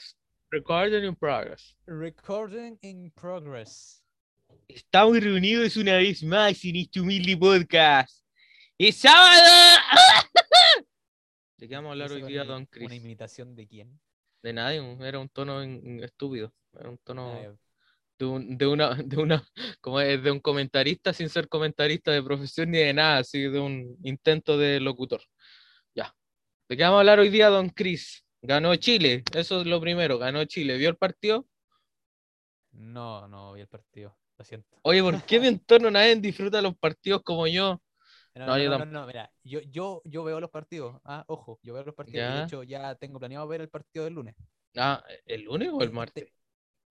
progress. Recording in progress. Recording in progress. Estamos reunidos una vez más en este humilde podcast. ¡Es sábado! ¿De qué vamos a hablar ¿Eso hoy día, una- Don ¿Una Chris? imitación de quién? De nadie, era un tono estúpido. Era un tono Ah, de, un- de una, de una, como es, de un comentarista sin ser comentarista de profesión ni de nada, así de un intento de locutor. Ya. ¿De qué vamos a hablar hoy día, Don Chris? Ganó Chile, eso es lo primero, ganó Chile. ¿Vio el partido? No, no vi el partido. Lo siento. Oye, ¿por qué mi entorno nadie disfruta los partidos como yo? No, No, no, yo no, mira, yo, yo, yo veo los partidos. Ah, ojo, yo veo los partidos. Ya. de hecho, ya tengo planeado ver el partido del lunes. Ah, ¿el lunes o el Este- martes?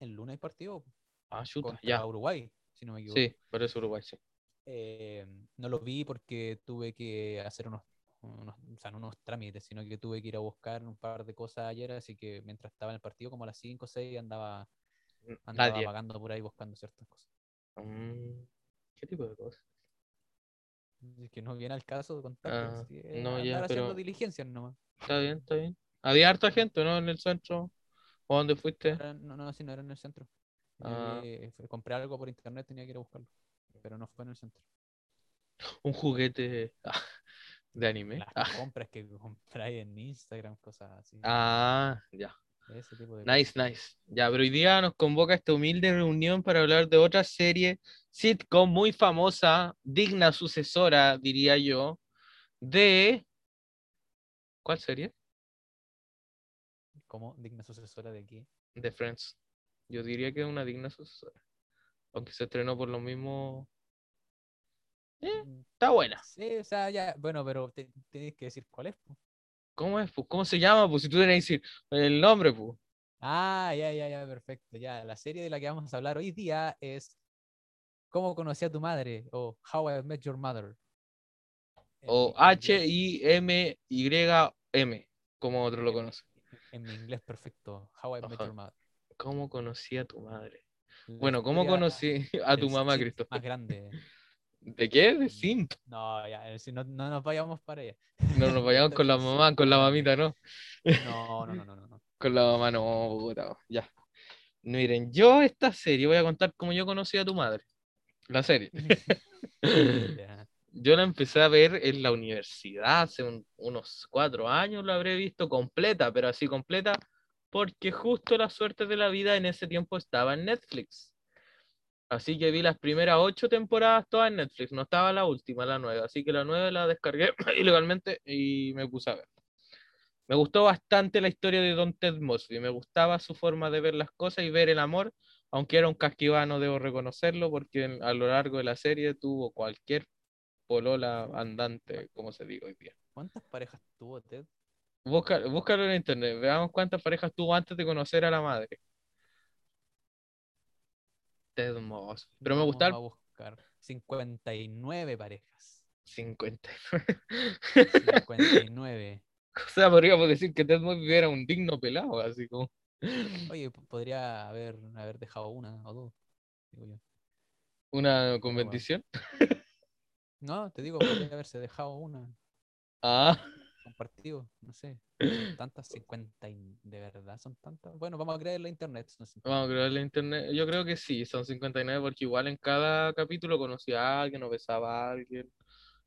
El lunes hay partido Ah, chuta, ya. Uruguay, si no me equivoco. Sí, por eso Uruguay, sí. Eh, no lo vi porque tuve que hacer unos, unos, o sea, no unos trámites, sino que tuve que ir a buscar un par de cosas ayer, así que mientras estaba en el partido, como a las 5 o 6, andaba, andaba Nadie. vagando por ahí buscando ciertas cosas. Mm, ¿Qué tipo de cosas? Es que no viene al caso de contar. Ah, que no, ya, haciendo pero- diligencias nomás. Está bien, está bien. Había harta gente, ¿no? En el centro. ¿O dónde fuiste? No, no, si no era en el centro. Ah. compré algo por internet, tenía que ir a buscarlo. Pero no fue en el centro. Un juguete ah, de anime. Las Ah, compras que compráis en Instagram, cosas así. ah, ya. Ese tipo de Nice, nice. Ya, pero hoy día nos convoca esta humilde reunión para hablar de otra serie sitcom muy famosa, digna sucesora, diría yo, de... ¿Cuál serie? ¿Cómo? ¿Digna sucesora de qué? De Friends. Yo diría que es una digna sucesora. Aunque se estrenó por lo mismo... Eh, Mm, está buena. Sí, o sea, ya, bueno, pero te, tienes que decir cuál es. po. ¿Cómo es? ¿Cómo se llama? Pues si tú tenés que decir el nombre, pues. Ah, ya, ya, ya, perfecto. Ya, la serie de la que vamos a hablar hoy día es ¿Cómo conocí a tu madre? o How I Met Your Mother. O H-I-M-Y-M, como otro lo conoce. En mi inglés perfecto, How I Met Ajá. Your Mother. ¿Cómo conocí a tu madre? La Bueno, ¿cómo conocí a tu mamá, Cristo? Más grande. ¿De qué? De Mm, simp. No, ya, eh, si no, no nos vayamos para allá. No nos vayamos con la mamá, con la mamita, ¿no? No, no, no, no, no. Con la mamá no, puta, ya. Miren, yo esta serie voy a contar cómo yo conocí a tu madre. La serie. Yo la empecé a ver en la universidad hace un- unos cuatro años, la habré visto completa, pero así completa, porque justo la suerte de la vida en ese tiempo estaba en Netflix. Así que vi las primeras ocho temporadas todas en Netflix, no estaba la última, la nueva. Así que la nueva la descargué ilegalmente y me puse a ver. Me gustó bastante la historia de Don Ted Mosby, me gustaba su forma de ver las cosas y ver el amor, aunque era un casquivano, debo reconocerlo, porque a lo largo de la serie tuvo cualquier polola andante, como se diga hoy día. ¿Cuántas parejas tuvo Ted? Busca- búscalo en internet, veamos cuántas parejas tuvo antes de conocer a la madre. Ted Mosby. Pero me Vamos gustaron a buscar 59 parejas. 59. 59. O sea, podríamos decir que Ted Mosby era un digno pelado, así como. Oye, podría haber, haber dejado una o dos. digo yo. Una con bueno. bendición. No, te digo, podría haberse dejado una. Ah, Compartido, no sé. Tantas, 50 y- de verdad son tantas. Bueno, vamos a creer la internet. son 50. vamos a crear la internet. Yo creo que sí, son 59, porque igual en cada capítulo conocía a alguien o besaba a alguien.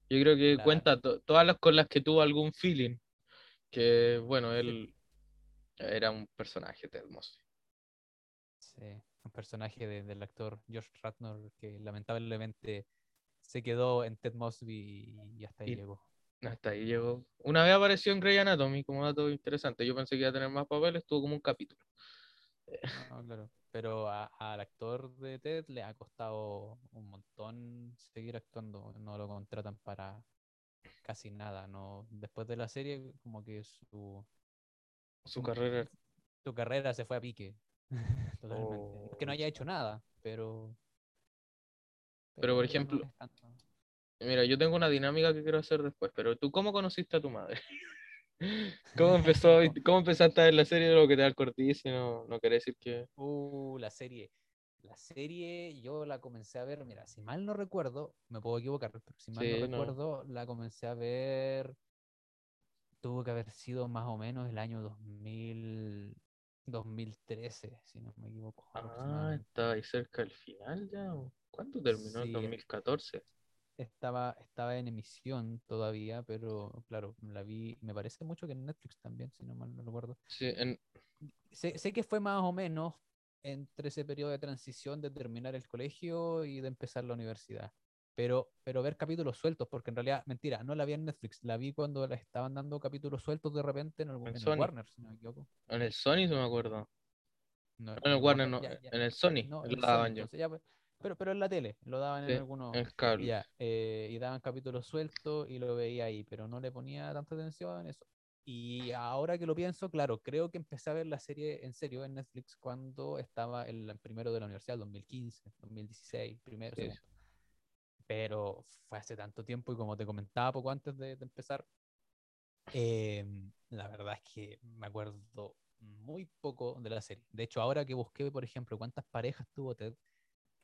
Yo creo que Claro. cuenta to- todas las con las que tuvo algún feeling. Que bueno, él era un personaje, Ted Mosby. Sí, un personaje de- del actor George Ratner que lamentablemente se quedó en Ted Mosby y hasta ahí Y- llegó. Hasta ahí llegó. Una vez apareció en Grey Anatomy como dato interesante. Yo pensé que iba a tener más papeles, tuvo como un capítulo. No, claro. Pero al actor de Ted le ha costado un montón seguir actuando. No lo contratan para casi nada. No, después de la serie, como que su, Su carrera. su carrera se fue a pique. Totalmente. Es que no haya Oh. hecho nada, pero. Pero, por no ejemplo. Mira, yo tengo una dinámica que quiero hacer después, pero ¿tú cómo conociste a tu madre? ¿Cómo empezó, cómo empezaste a ver la serie lo que te el cortizo? No, no quiere decir que. Uh, la serie. La serie yo la comencé a ver, mira, si mal no recuerdo, me puedo equivocar, pero si mal Sí, no no. recuerdo, la comencé a ver, tuvo que haber sido más o menos el año 2000, 2013, si no me equivoco. Ah, estaba ahí cerca del final ya. ¿Cuándo terminó Sí. 2014? Estaba, estaba en emisión todavía, pero claro, la vi, me parece mucho que en Netflix también, si no mal no recuerdo. Sí, en- Sé, sé que fue más o menos entre ese periodo de transición de terminar el colegio y de empezar la universidad. Pero, pero ver capítulos sueltos, porque en realidad, mentira, no la vi en Netflix, la vi cuando la estaban dando capítulos sueltos de repente en, algún, En en el. Warner, si no me equivoco. en el Sony, no me acuerdo. No, en el el Warner, no, ya- ya- en el Sony. no, en entonces ya, pues, pero, pero en la tele, lo daban Sí, en algunos... En el cable. Ya, eh, y daban capítulos sueltos y lo veía ahí, pero no le ponía tanta atención en eso. Y ahora que lo pienso, claro, creo que empecé a ver la serie en serio en Netflix cuando estaba en el primero de la universidad, 2015, 2016, primero, Sí, segundo. Pero fue hace tanto tiempo y como te comentaba poco antes de, de empezar, eh, la verdad es que me acuerdo muy poco de la serie. De hecho, ahora que busqué, por ejemplo, cuántas parejas tuvo Ted,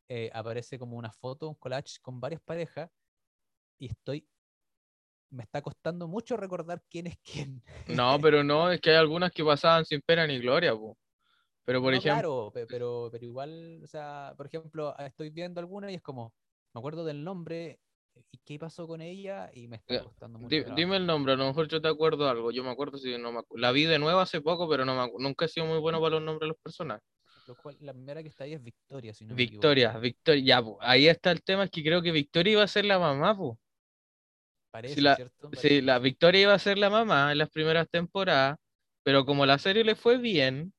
eh, aparece como una foto, un collage con varias parejas y estoy... Me está costando mucho recordar quién es quién. No, pero no, es que hay algunas que pasaban sin pena ni gloria, po. Pero por No, ejemplo, claro, pe- pero, pero igual, o sea, por ejemplo, estoy viendo alguna y es como, me acuerdo del nombre y qué pasó con ella y me está costando mucho. di- trabajo. dime el nombre, a lo mejor yo te acuerdo algo. Yo me acuerdo si no me acu- La vi de nuevo hace poco, pero no me nunca he sido muy bueno para los nombres de los personajes. La primera que está ahí es Victoria, si no me. Victoria, Victoria, ya, po. Ahí está el tema, es que creo que Victoria iba a ser la mamá, po. Parece, la- ¿cierto? Sí, Parece. la Victoria iba a ser la mamá en las primeras temporadas, pero como la serie le fue bien,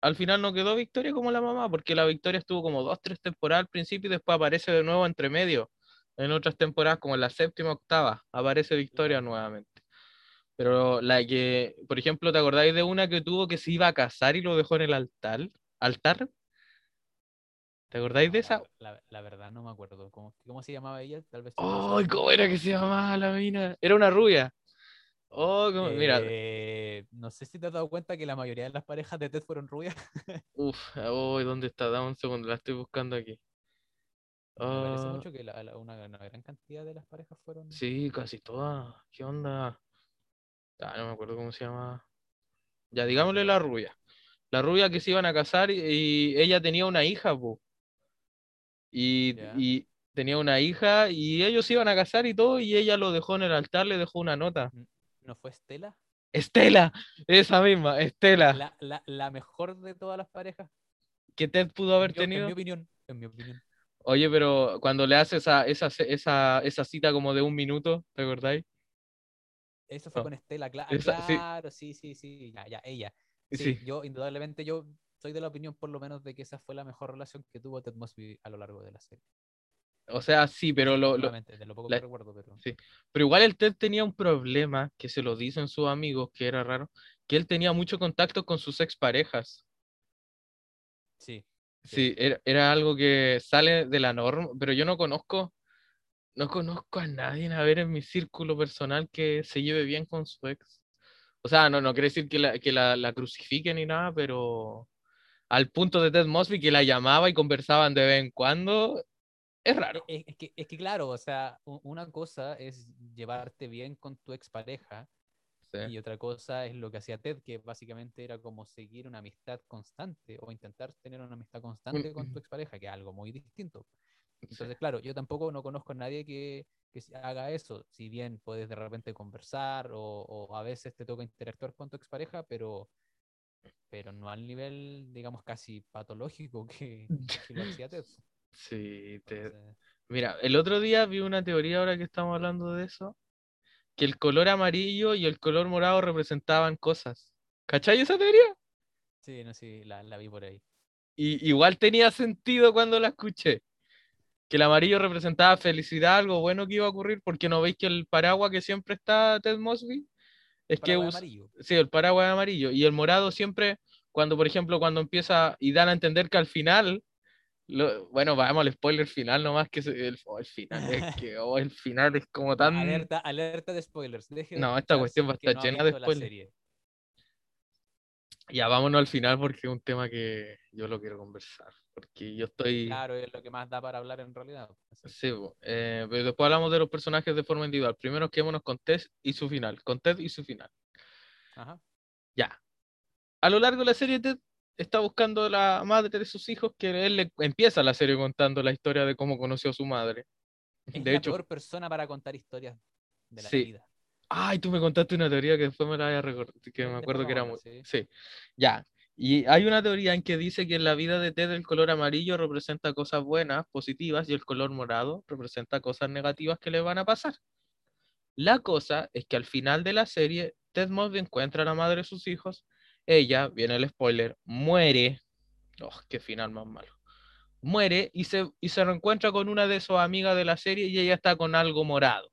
al final no quedó Victoria como la mamá, porque la Victoria estuvo como dos, tres temporadas al principio y después aparece de nuevo entre medio. En otras temporadas, como en la séptima, octava, aparece Victoria nuevamente. Pero la que, por ejemplo, ¿te acordáis de una que tuvo que se iba a casar y lo dejó en el altar? ¿Altar? ¿Te acordáis de esa? La, la- verdad no me acuerdo. ¿Cómo, cómo se llamaba ella? Tal vez. tú lo ¡Ay, sabes. cómo era que se llamaba la mina! Era una rubia. Oh, mira, Eh, no sé si te has dado cuenta que la mayoría de las parejas de Ted fueron rubias. Uf, uy, ¿dónde está? Dame un segundo, la estoy buscando aquí. Me parece Ah, mucho que la- la- una, una gran cantidad de las parejas fueron. sí, casi todas. ¿Qué onda? Ah, no me acuerdo cómo se llama. Ya, digámosle la rubia. La rubia que se iban a casar y, y ella tenía una hija, po. Y, tenía una hija y ellos se iban a casar y todo y ella lo dejó en el altar, le dejó una nota. ¿No fue Estela? Estela, esa misma, Estela, La, la, la mejor de todas las parejas. que Ted pudo haber en mi- En tenido. mi opinión. En mi opinión. Oye, pero cuando le hace esa, esa, esa, esa cita como de un minuto, ¿te acordáis? Eso fue No. con Estela, cla- Esa- sí. claro, sí, sí, sí, ya, ya, ella. Sí, Sí. yo indudablemente yo soy de la opinión por lo menos de que esa fue la mejor relación que tuvo Ted Mosby a lo largo de la serie. O sea, sí, pero lo, lo- Nuevamente, de lo poco la- que recuerdo, pero sí. pero igual el Ted tenía un problema que se lo dicen sus amigos, que era raro, que él tenía mucho contacto con sus exparejas. sí. Sí, era, era algo que sale de la norma, pero yo no conozco, no conozco a nadie, a ver, en mi círculo personal que se lleve bien con su ex. O sea, no, no quiere decir que la, que la, la crucifiquen ni nada, pero al punto de Ted Mosby que la llamaba y conversaban de vez en cuando, es raro. Es, es que, es que claro, o sea, una cosa es llevarte bien con tu expareja Sí. y otra cosa es lo que hacía Ted, que básicamente era como seguir una amistad constante o intentar tener una amistad constante con tu expareja, que es algo muy distinto. Sí. Entonces, claro, yo tampoco no conozco a nadie que, que se haga eso. Si bien puedes de repente conversar o, o a veces te toca interactuar con tu expareja, pero, pero no al nivel, digamos, casi patológico que, que lo hacía Ted. Sí, te- Entonces, Mira, el otro día vi una teoría ahora que estamos hablando de eso, que el color amarillo y el color morado representaban cosas. ¿Cachai esa teoría? sí, no sé, la, la vi por ahí. Y igual tenía sentido cuando la escuché. Que el amarillo representaba felicidad, algo bueno que iba a ocurrir, porque no veis que el paraguas que siempre está Ted Mosby es que usa- sí, el paraguas es amarillo y el morado siempre cuando por ejemplo cuando empieza y dan a entender que al final lo- bueno, vamos al spoiler final nomás que el, oh, el final es que oh, el final es como tan Alerta, alerta de spoilers. Deje de No, esta cuestión va a estar llena de spoilers. Ya vámonos al final porque es un tema que yo lo quiero conversar, porque yo estoy Claro, es lo que más da para hablar en realidad. Sí, eh, pero después hablamos de los personajes de forma individual. Primero quedémonos con Tess y su final. Con Ted y su final. Ajá. Ya. A lo largo de la serie, Ted está buscando la madre de sus hijos, que él le empieza la serie contando la historia de cómo conoció a su madre. Es de la hecho, peor persona para contar historias de la Sí. vida. Ay, tú me contaste una teoría que después me la voy a recordar, que Sí, me acuerdo que era muy... hablar, Sí, ya. Y hay una teoría en que dice que en la vida de Ted el color amarillo representa cosas buenas, positivas, y el color morado representa cosas negativas que le van a pasar. La cosa es que al final de la serie, Ted Mosby encuentra a la madre de sus hijos. Ella, viene el spoiler, muere. Oh, qué final más malo. Muere y se, y se reencuentra con una de sus amigas de la serie y ella está con algo morado.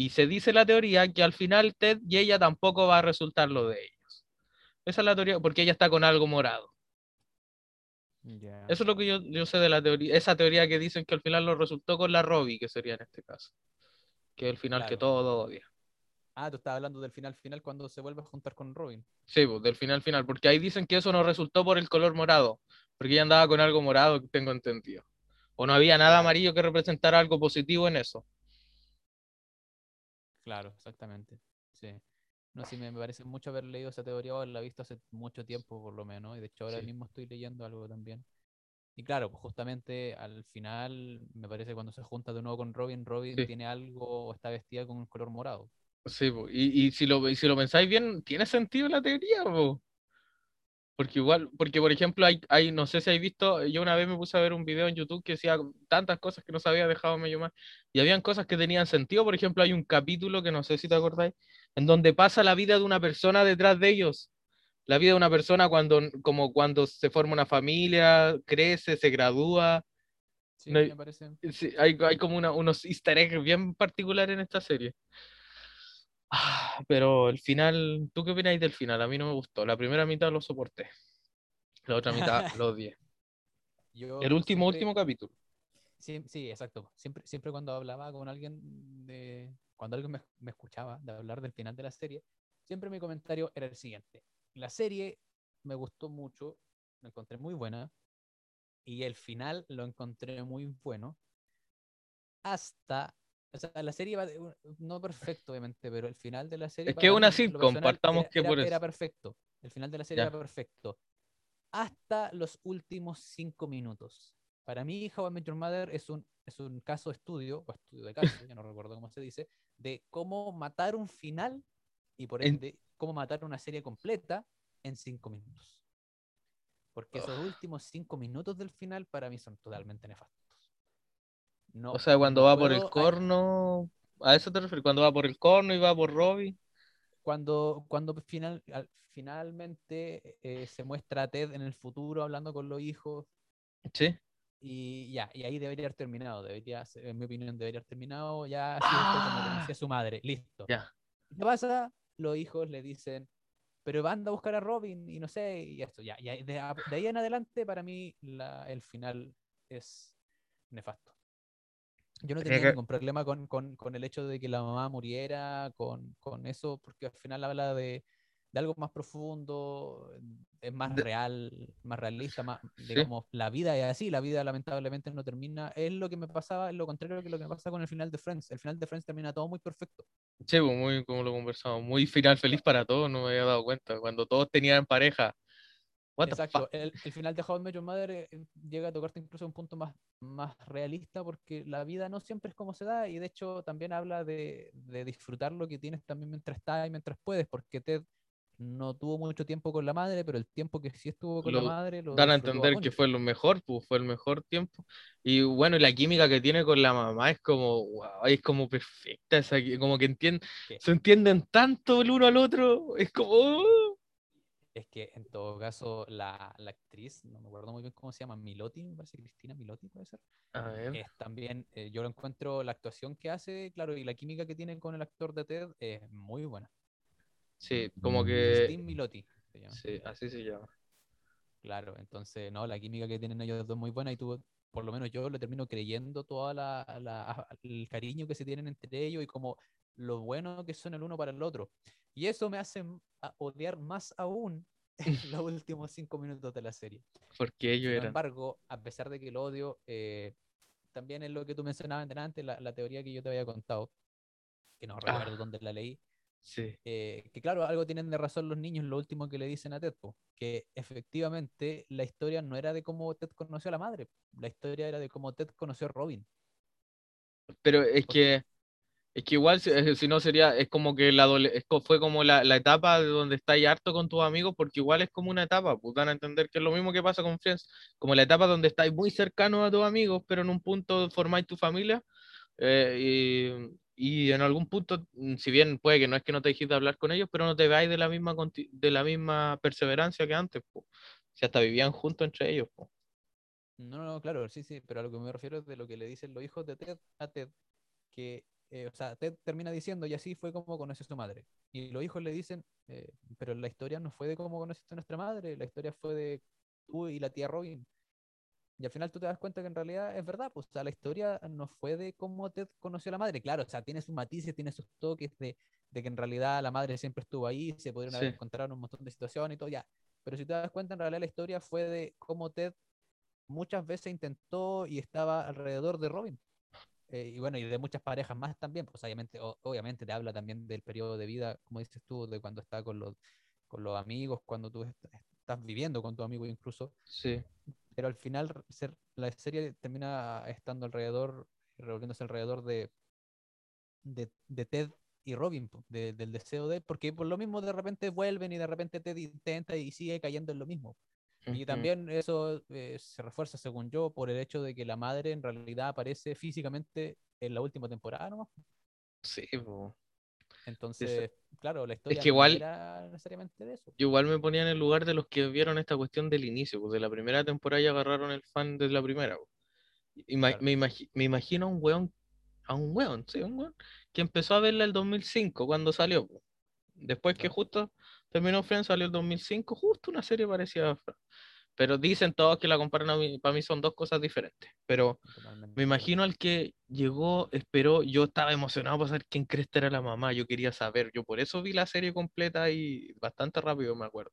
Y se dice la teoría que al final Ted y ella tampoco va a resultar lo de ellos. Esa es la teoría, porque ella está con algo morado. Eso es lo que yo, yo sé de la teoría, esa teoría que dicen que al final lo resultó con la Robbie, que sería en este caso. Que es el final que todo odia. Ah, tú estabas hablando del final final cuando se vuelve a juntar con Robin. Sí, pues, del final final, porque ahí dicen que eso no resultó por el color morado, porque ella andaba con algo morado, tengo entendido. O no había nada amarillo que representara algo positivo en eso. Claro, exactamente. Sí. No, sí, me parece mucho haber leído esa teoría o haberla visto hace mucho tiempo, por lo menos. Y de hecho, ahora Sí. mismo estoy leyendo algo también. Y claro, pues justamente al final, me parece cuando se junta de nuevo con Robin, Robin Sí. tiene algo o está vestida con un color morado. Sí, y, y si lo, y si lo pensáis bien, tiene sentido la teoría, po. Porque igual, porque por ejemplo, hay, hay, no sé si habéis visto, yo una vez me puse a ver un video en YouTube que decía tantas cosas que no se había dejado medio más, y habían cosas que tenían sentido, por ejemplo, hay un capítulo que no sé si te acordáis, en donde pasa la vida de una persona detrás de ellos. La vida de una persona cuando, como cuando se forma una familia, crece, se gradúa. Sí, No hay- me parece. Sí, hay, hay como una- unos easter eggs bien particulares en esta serie. Ah, pero el final, ¿tú qué opináis del final? A mí no me gustó. La primera mitad lo soporté. La otra mitad lo odié. Yo El último, siempre- último capítulo. Sí, sí, exacto. Siempre, siempre cuando hablaba con alguien de. Cuando alguien me, me escuchaba de hablar del final de la serie, siempre mi comentario era el siguiente. La serie me gustó mucho, la encontré muy buena, y el final lo encontré muy bueno. Hasta. O sea, la serie va de- no perfecto, obviamente, pero el final de la serie. Es que una sitcom, partamos que era- por Era eso. perfecto. El final de la serie Ya. era perfecto. Hasta los últimos cinco minutos. Para mí, How I Met Your Mother es un, es un caso estudio, o estudio de caso, ya no recuerdo cómo se dice, de cómo matar un final y por En- ende cómo matar una serie completa en cinco minutos. Porque esos últimos cinco minutos del final para mí son totalmente nefastos. No, O sea, cuando no va por el corno, ¿a eso te refieres? Cuando va por el corno y va por Robbie. cuando, cuando final, al- finalmente eh, se muestra a Ted en el futuro hablando con los hijos Sí. y ya, y ahí debería haber terminado, debería, en mi opinión, debería haber terminado ya así como Ah. a su madre, listo. Ya. ¿Qué pasa? Los hijos le dicen, pero anda a buscar a Robin y no sé, y esto, ya, y de, de ahí en adelante para mí la- el final es nefasto. Yo no Tenía tenía que- ningún problema con, con- con el hecho de que la mamá muriera, con, con eso, porque al final habla de, de algo más profundo, es más real, más realista, más, Sí. digamos, la vida es así, la vida lamentablemente no termina, es lo que me pasaba, es lo contrario que lo que me pasa con el final de Friends, el final de Friends termina todo muy perfecto. Sí, pues, muy como lo conversamos. Muy final feliz para todos, no me había dado cuenta. Cuando todos tenían pareja. What Exacto, el, el final de How I Met Your Mother eh, llega a tocarte incluso un punto más, más realista porque la vida no siempre es como se da y de hecho también habla de, de disfrutar lo que tienes también mientras estás y mientras puedes, porque Ted no tuvo mucho tiempo con la madre, pero el tiempo que sí estuvo con Lo la madre lo Dan a entender que fue lo mejor, pues fue el mejor tiempo. Y bueno, y la química que tiene con la mamá es como, wow, es como perfecta, esa como que entienden, ¿Qué? se entienden tanto el uno al otro, es como, oh. Es que en todo caso la, la actriz, no me acuerdo muy bien cómo se llama, Milotti, me parece Cristina Milotti puede ser. A ver, es también, eh, yo lo encuentro, la actuación que hace, claro, y la química que tiene con el actor de Ted es muy buena. sí, como que, Christine Milotti se llama. sí, así se llama. Claro, entonces, no, la química que tienen ellos dos es muy buena y tú, por lo menos yo lo termino creyendo toda la, la- el cariño que se tienen entre ellos y como lo bueno que son el uno para el otro. Y eso me hace odiar más aún los últimos cinco minutos de la serie. Porque ellos Sin embargo, a pesar de que lo odio, eh, también es lo que tú mencionabas antes, la, la teoría que yo te había contado, que no recuerdo Ah. dónde la leí, Sí. Eh, que claro, algo tienen de razón los niños, lo último que le dicen a Ted, po, que efectivamente la historia no era de cómo Ted conoció a la madre, la historia era de cómo Ted conoció a Robin. Pero es Porque- que, es que igual, si, eh, si no sería, es como que la fue como la, la etapa de donde estáis harto con tus amigos, porque igual es como una etapa, pues dan a entender que es lo mismo que pasa con Friends, como la etapa donde estáis muy cercanos a tus amigos, pero en un punto formáis tu familia, eh, y, y en algún punto, mm, si bien puede que no es que no te dejes de hablar con ellos, pero no te veáis de la misma, de la misma perseverancia que antes, pues. Si hasta vivían juntos entre ellos, pues. No, no, claro, sí, sí, pero a lo que me refiero es de lo que le dicen los hijos de Ted a Ted, que, eh, o sea, Ted termina diciendo, y así fue como conoció a su madre. Y los hijos le dicen, eh, pero la historia no fue de cómo conociste a nuestra madre, la historia fue de tú y la tía Robin. Y al final tú te das cuenta que en realidad es verdad, pues, o sea, la historia no fue de cómo Ted conoció a la madre. Claro, o sea, tiene sus matices, tiene sus toques de, de que en realidad la madre siempre estuvo ahí, se pudieron haber Sí. encontrado en un montón de situaciones y todo, ya. Pero si te das cuenta, en realidad la historia fue de cómo Ted muchas veces intentó y estaba alrededor de Robin. Eh, y bueno, y de muchas parejas más también, pues obviamente, o- obviamente te habla también del periodo de vida, como dices tú, de cuando está con los, con los amigos, cuando tú est- estás viviendo con tu amigo incluso, Sí. pero al final ser, la serie termina estando alrededor, revolviéndose alrededor de, de, de Ted y Robin, de- del deseo de él, porque por lo mismo de repente vuelven y de repente Ted intenta y sigue cayendo en lo mismo. Y también eso eh, se refuerza, según yo, por el hecho de que la madre en realidad aparece físicamente en la última temporada nomás. Sí, po. Entonces, claro, la historia que igual- no era necesariamente de eso. Yo igual me ponía en el lugar de los que vieron esta cuestión del inicio, pues de la primera temporada ya agarraron el fan de la primera. Ima- Claro. me, imagi- me imagino a un weón, a un weón, sí, un weón, que empezó a verla el 2005 cuando salió. Después que Claro. justo terminó Friends, salió el 2005, justo una serie parecida a Friends. Pero dicen todos que la comparan a mí, para mí son dos cosas diferentes. Pero me imagino al que llegó, esperó, yo estaba emocionado para saber quién cresta era la mamá, yo quería saber, yo por eso vi la serie completa y bastante rápido me acuerdo.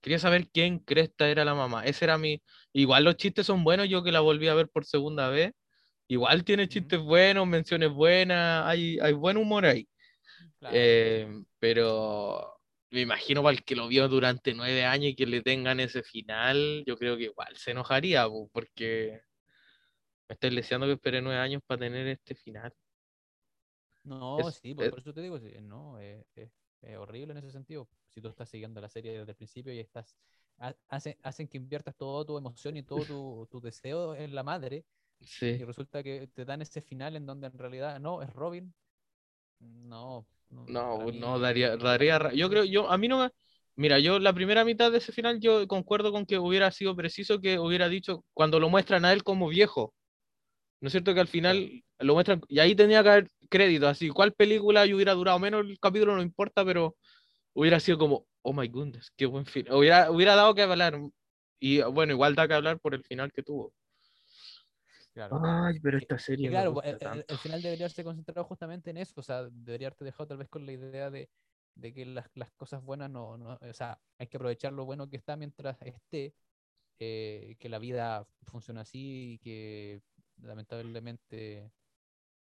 Quería saber quién cresta era la mamá, ese era mi... Igual los chistes son buenos, yo que la volví a ver por segunda vez, igual tiene chistes buenos, menciones buenas, hay, hay buen humor ahí. Claro, Eh, pero me imagino para el que lo vio durante nueve años y que le tengan ese final, yo creo que igual se enojaría, po, porque me estáis deseando que espere nueve años para tener este final. No, es- sí, por, es- por eso te digo, sí, no, eh, es, es horrible en ese sentido. Si tú estás siguiendo la serie desde el principio y estás, ha- hace- hacen que inviertas toda tu emoción y todo tu, tu deseo en la madre, y Sí, resulta que te dan ese final en donde en realidad no, es Robin. No, no, no, daría, daría, yo creo, yo, a mí no me, mira, yo la primera mitad de ese final yo concuerdo con que hubiera sido preciso que hubiera dicho cuando lo muestran a él como viejo, ¿no es cierto que al final lo muestran, y ahí tenía que haber crédito, así, cuál película yo hubiera durado menos el capítulo, no importa, pero hubiera sido como, oh my goodness, qué buen final, hubiera, hubiera dado que hablar, y bueno, igual da que hablar por el final que tuvo. Claro. Ay, pero Que- esta serie me claro, gusta el, el- el final debería haberse concentrado justamente en eso, o sea, debería haberte dejado tal vez con la idea de, de que las, las cosas buenas no, no, o sea, hay que aprovechar lo bueno que está mientras esté, eh, que la vida funciona así y que lamentablemente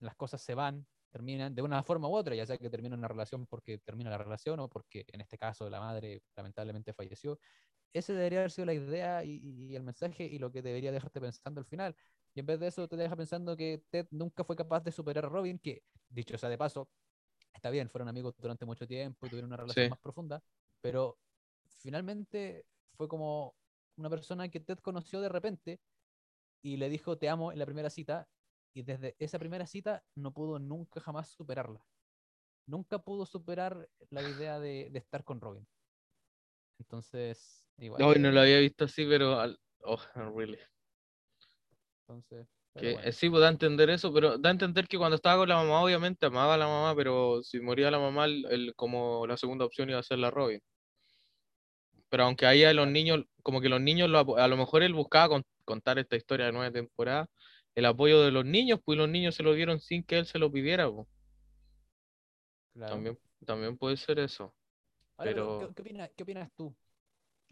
las cosas se van, terminan de una forma u otra, ya sea que termina una relación porque termina la relación o porque en este caso la madre lamentablemente falleció. Ese debería haber sido la idea y, y el mensaje y lo que debería dejarte pensando al final. Y en vez de eso te deja pensando que Ted nunca fue capaz de superar a Robin, que dicho sea de paso, está bien, fueron amigos durante mucho tiempo y tuvieron una relación Sí. más profunda, pero finalmente fue como una persona que Ted conoció de repente y le dijo te amo en la primera cita y desde esa primera cita no pudo nunca jamás superarla. Nunca pudo superar la idea de, de estar con Robin. Entonces, igual. No es- lo había visto así, pero, al- oh, really. Entonces, Que, bueno. eh, sí, pues da a entender eso, pero da a entender que cuando estaba con la mamá, obviamente amaba a la mamá, pero si moría la mamá, el, el- como la segunda opción iba a ser la Robin. Pero aunque ahí a los niños, como que los niños, lo a lo mejor él buscaba con- contar esta historia de nueve temporadas, el apoyo de los niños, pues los niños se lo dieron sin que él se lo pidiera, pues. claro. También, también puede ser eso. Ahora, pero, pero- ¿qué, qué opinas, qué opinas tú?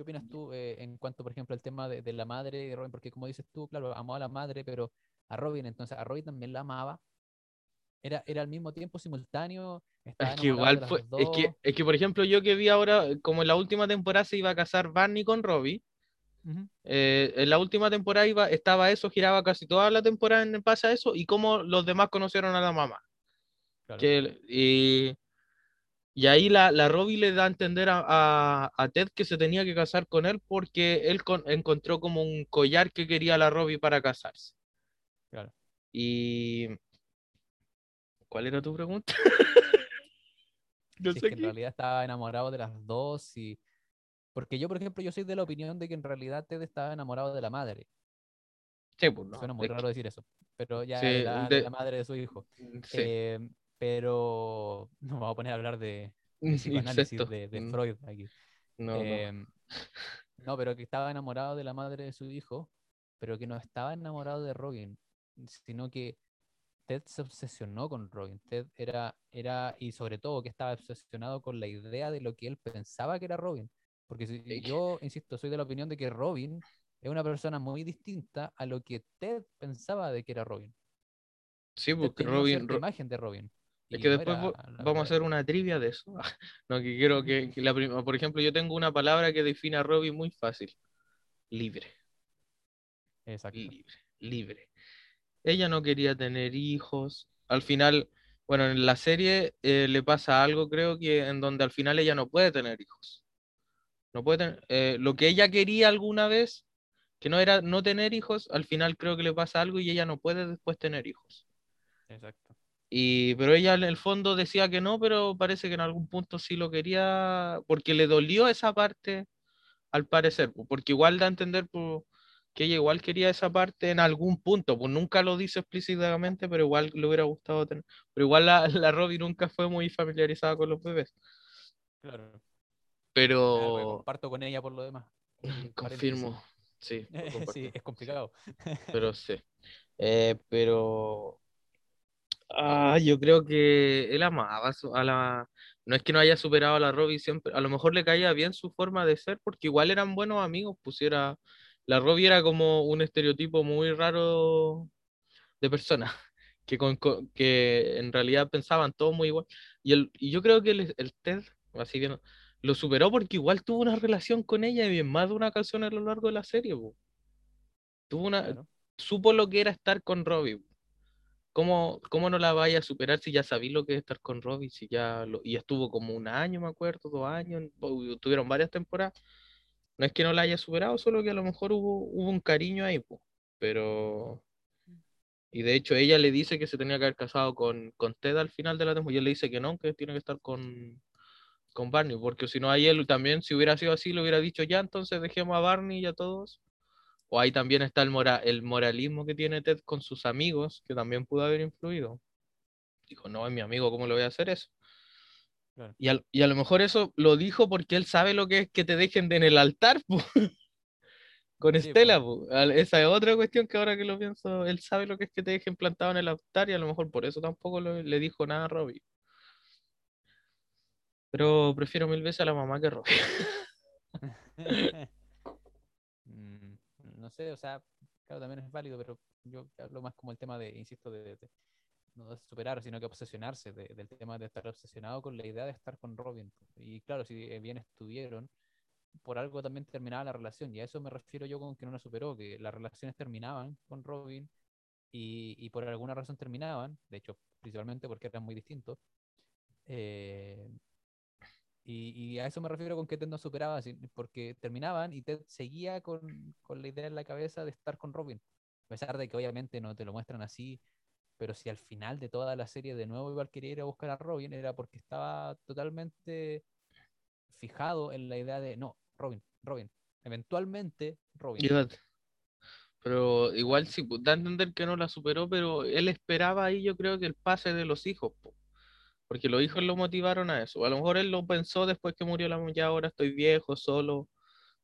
¿Qué opinas tú eh, en cuanto, por ejemplo, al tema de, de la madre de Robin? Porque como dices tú, claro, amaba a la madre, pero a Robin, entonces a Robin también la amaba. era, era al mismo tiempo simultáneo. Es que igual fue, es que, es que por ejemplo yo que vi ahora, como en la última temporada se iba a casar Barney con Robbie, Ujú, eh, en la última temporada iba, estaba eso, giraba casi toda la temporada en base a eso, y cómo los demás conocieron a la mamá. claro, Que, y, y ahí la, la Robbie le da a entender a, a- a Ted que se tenía que casar con él porque él con- encontró como un collar que quería la Robbie para casarse. claro. Y... ¿Cuál era tu pregunta? No Si es que en realidad estaba enamorado de las dos y... Porque yo, por ejemplo, yo soy de la opinión de que en realidad Ted estaba enamorado de la madre. Sí, pues no. Suena muy es raro decir eso, pero ya Sí, de, la, de- de la madre de su hijo. sí. Eh, pero no me voy a poner a hablar de, de psicoanálisis de, de Mm, Freud aquí. No, no. Em, no, pero que estaba enamorado de la madre de su hijo, pero que no estaba enamorado de Robin, sino que Ted se obsesionó con Robin. Ted era, era, y sobre todo que estaba obsesionado con la idea de lo que él pensaba que era Robin. Porque si- yo, insisto, soy de la opinión de que Robin es una persona muy distinta a lo que Ted pensaba de que era Robin. Sí, porque Robin, Ro- imagen de Robin. Es que no después vamos a hacer una trivia de eso. No, que quiero que, que la prim- por ejemplo, yo tengo una palabra que define a Robbie muy fácil. Libre, Exacto. libre, libre. Ella no quería tener hijos. Al final, bueno, en la serie eh, le pasa algo, creo que en donde al final ella no puede tener hijos. No puede tener, eh, lo que ella quería alguna vez, que no era no tener hijos, al final creo que le pasa algo y ella no puede después tener hijos. Exacto. Y, pero ella en el fondo decía que no, pero parece que en algún punto sí lo quería, porque le dolió esa parte, al parecer, po, porque igual da a entender que ella igual quería esa parte en algún punto, pues nunca lo dice explícitamente, pero igual le hubiera gustado tener. Pero igual la, la Robbie nunca fue muy familiarizada con los bebés. Claro. Pero comparto con ella por lo demás. Confirmo, sí, sí, es complicado. pero sí. Eh, pero Ah, yo creo que él amaba a la. No es que no haya superado a la Robbie siempre. A lo mejor le caía bien su forma de ser, porque igual eran buenos amigos. Pusiera. La Robbie era como un estereotipo muy raro de persona. Que, con, con- que en realidad pensaban todos muy igual. Y, el, y yo creo que el, el Ted, así lo superó porque igual tuvo una relación con ella y en más de una ocasión a lo largo de la serie. po. Tuvo una. Claro. Supo lo que era estar con Robbie. ¿Cómo, cómo no la vaya a superar si ya sabí lo que es estar con Robbie? Si ya lo, y estuvo como un año, me acuerdo, dos años, tuvieron varias temporadas. No es que no la haya superado, solo que a lo mejor hubo, hubo un cariño ahí, po. Pero. Y de hecho ella le dice que se tenía que haber casado con, con Ted al final de la temporada. Y él le dice que no, que tiene que estar con, con Barney, porque si no, ahí él también, si hubiera sido así, le hubiera dicho ya, entonces dejemos a Barney y a todos. O ahí también está el, mora- el moralismo que tiene Ted con sus amigos, que también pudo haber influido. Dijo, no, es mi amigo, ¿cómo le voy a hacer eso? Claro. Y, al- y a lo mejor eso lo dijo porque él sabe lo que es que te dejen de en el altar, po. Con Sí, Estela, po. po. Al- Esa es otra cuestión que ahora que lo pienso, él sabe lo que es que te dejen plantado en el altar y a lo mejor por eso tampoco lo- le dijo nada a Robbie. Pero prefiero mil veces a la mamá que Robbie. No sé, o sea, claro, también es válido, pero yo hablo más como el tema de, insisto, de, no superar, sino que obsesionarse, de- del tema de estar obsesionado con la idea de estar con Robin. Y claro, si eh, bien estuvieron, por algo también terminaba la relación, y a eso me refiero yo con que no la superó, que las relaciones terminaban con Robin y, y por alguna razón terminaban, de hecho, principalmente porque eran muy distintos. eh, y, a eso me refiero con que Ted no superaba, porque terminaban y Ted seguía con, con la idea en la cabeza de estar con Robin. A pesar de que obviamente no te lo muestran así, pero si al final de toda la serie de nuevo igual quería ir a buscar a Robin, era porque estaba totalmente fijado en la idea de, no, Robin, Robin, eventualmente Robin. Pero igual sí, pues, da a entender que no la superó, pero él esperaba ahí yo creo que el pase de los hijos. Porque los hijos lo motivaron a eso. A lo mejor él lo pensó después que murió la ya ahora estoy viejo, solo,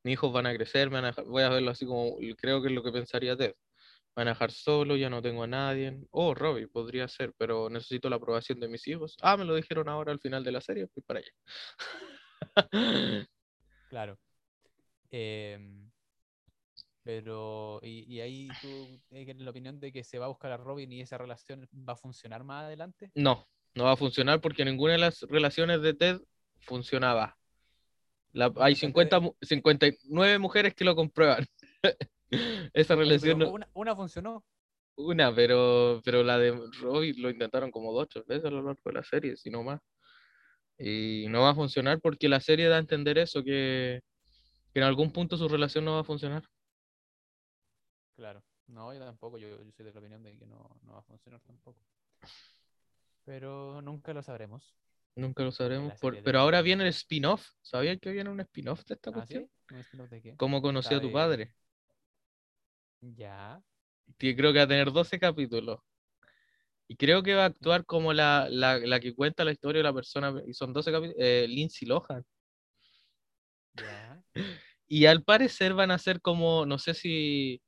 mis hijos van a crecer, me van a dejar- voy a verlo así como creo que es lo que pensaría Ted. Me van a dejar solo, ya no tengo a nadie. Oh, Robbie, podría ser, pero necesito la aprobación de mis hijos. Ah, me lo dijeron ahora al final de la serie, fui para allá. Claro. Em, Pero, y, y ahí tú tienes la opinión de que se va a buscar a Robin y esa relación va a funcionar más adelante. No, no va a funcionar porque ninguna de las relaciones de Ted funcionaba. La- hay Entonces, 50, mu- 59 mujeres que lo comprueban. Esa relación, no- una, una funcionó. una, pero, pero la de Robin lo intentaron como dos, ocho veces a lo largo de la serie, si no más. Y no va a funcionar porque la serie da a entender eso, que, que en algún punto su relación no va a funcionar. Claro. No, yo tampoco. Yo, yo soy de la opinión de que no, no va a funcionar tampoco. Pero nunca lo sabremos. Nunca lo sabremos. por- pero ahora viene el spin-off. ¿Sabías que viene un spin-off de esta ¿Ah, cuestión? sí? ¿Un spin-off de qué? ¿Cómo conocí a tu padre? Ya. creo que va a tener 12 capítulos. Y creo que va a actuar como la, la, la que cuenta la historia de la persona, y son 12 capítulos, eh, Lindsay Lohan. Ya. Y al parecer van a ser como, no sé si,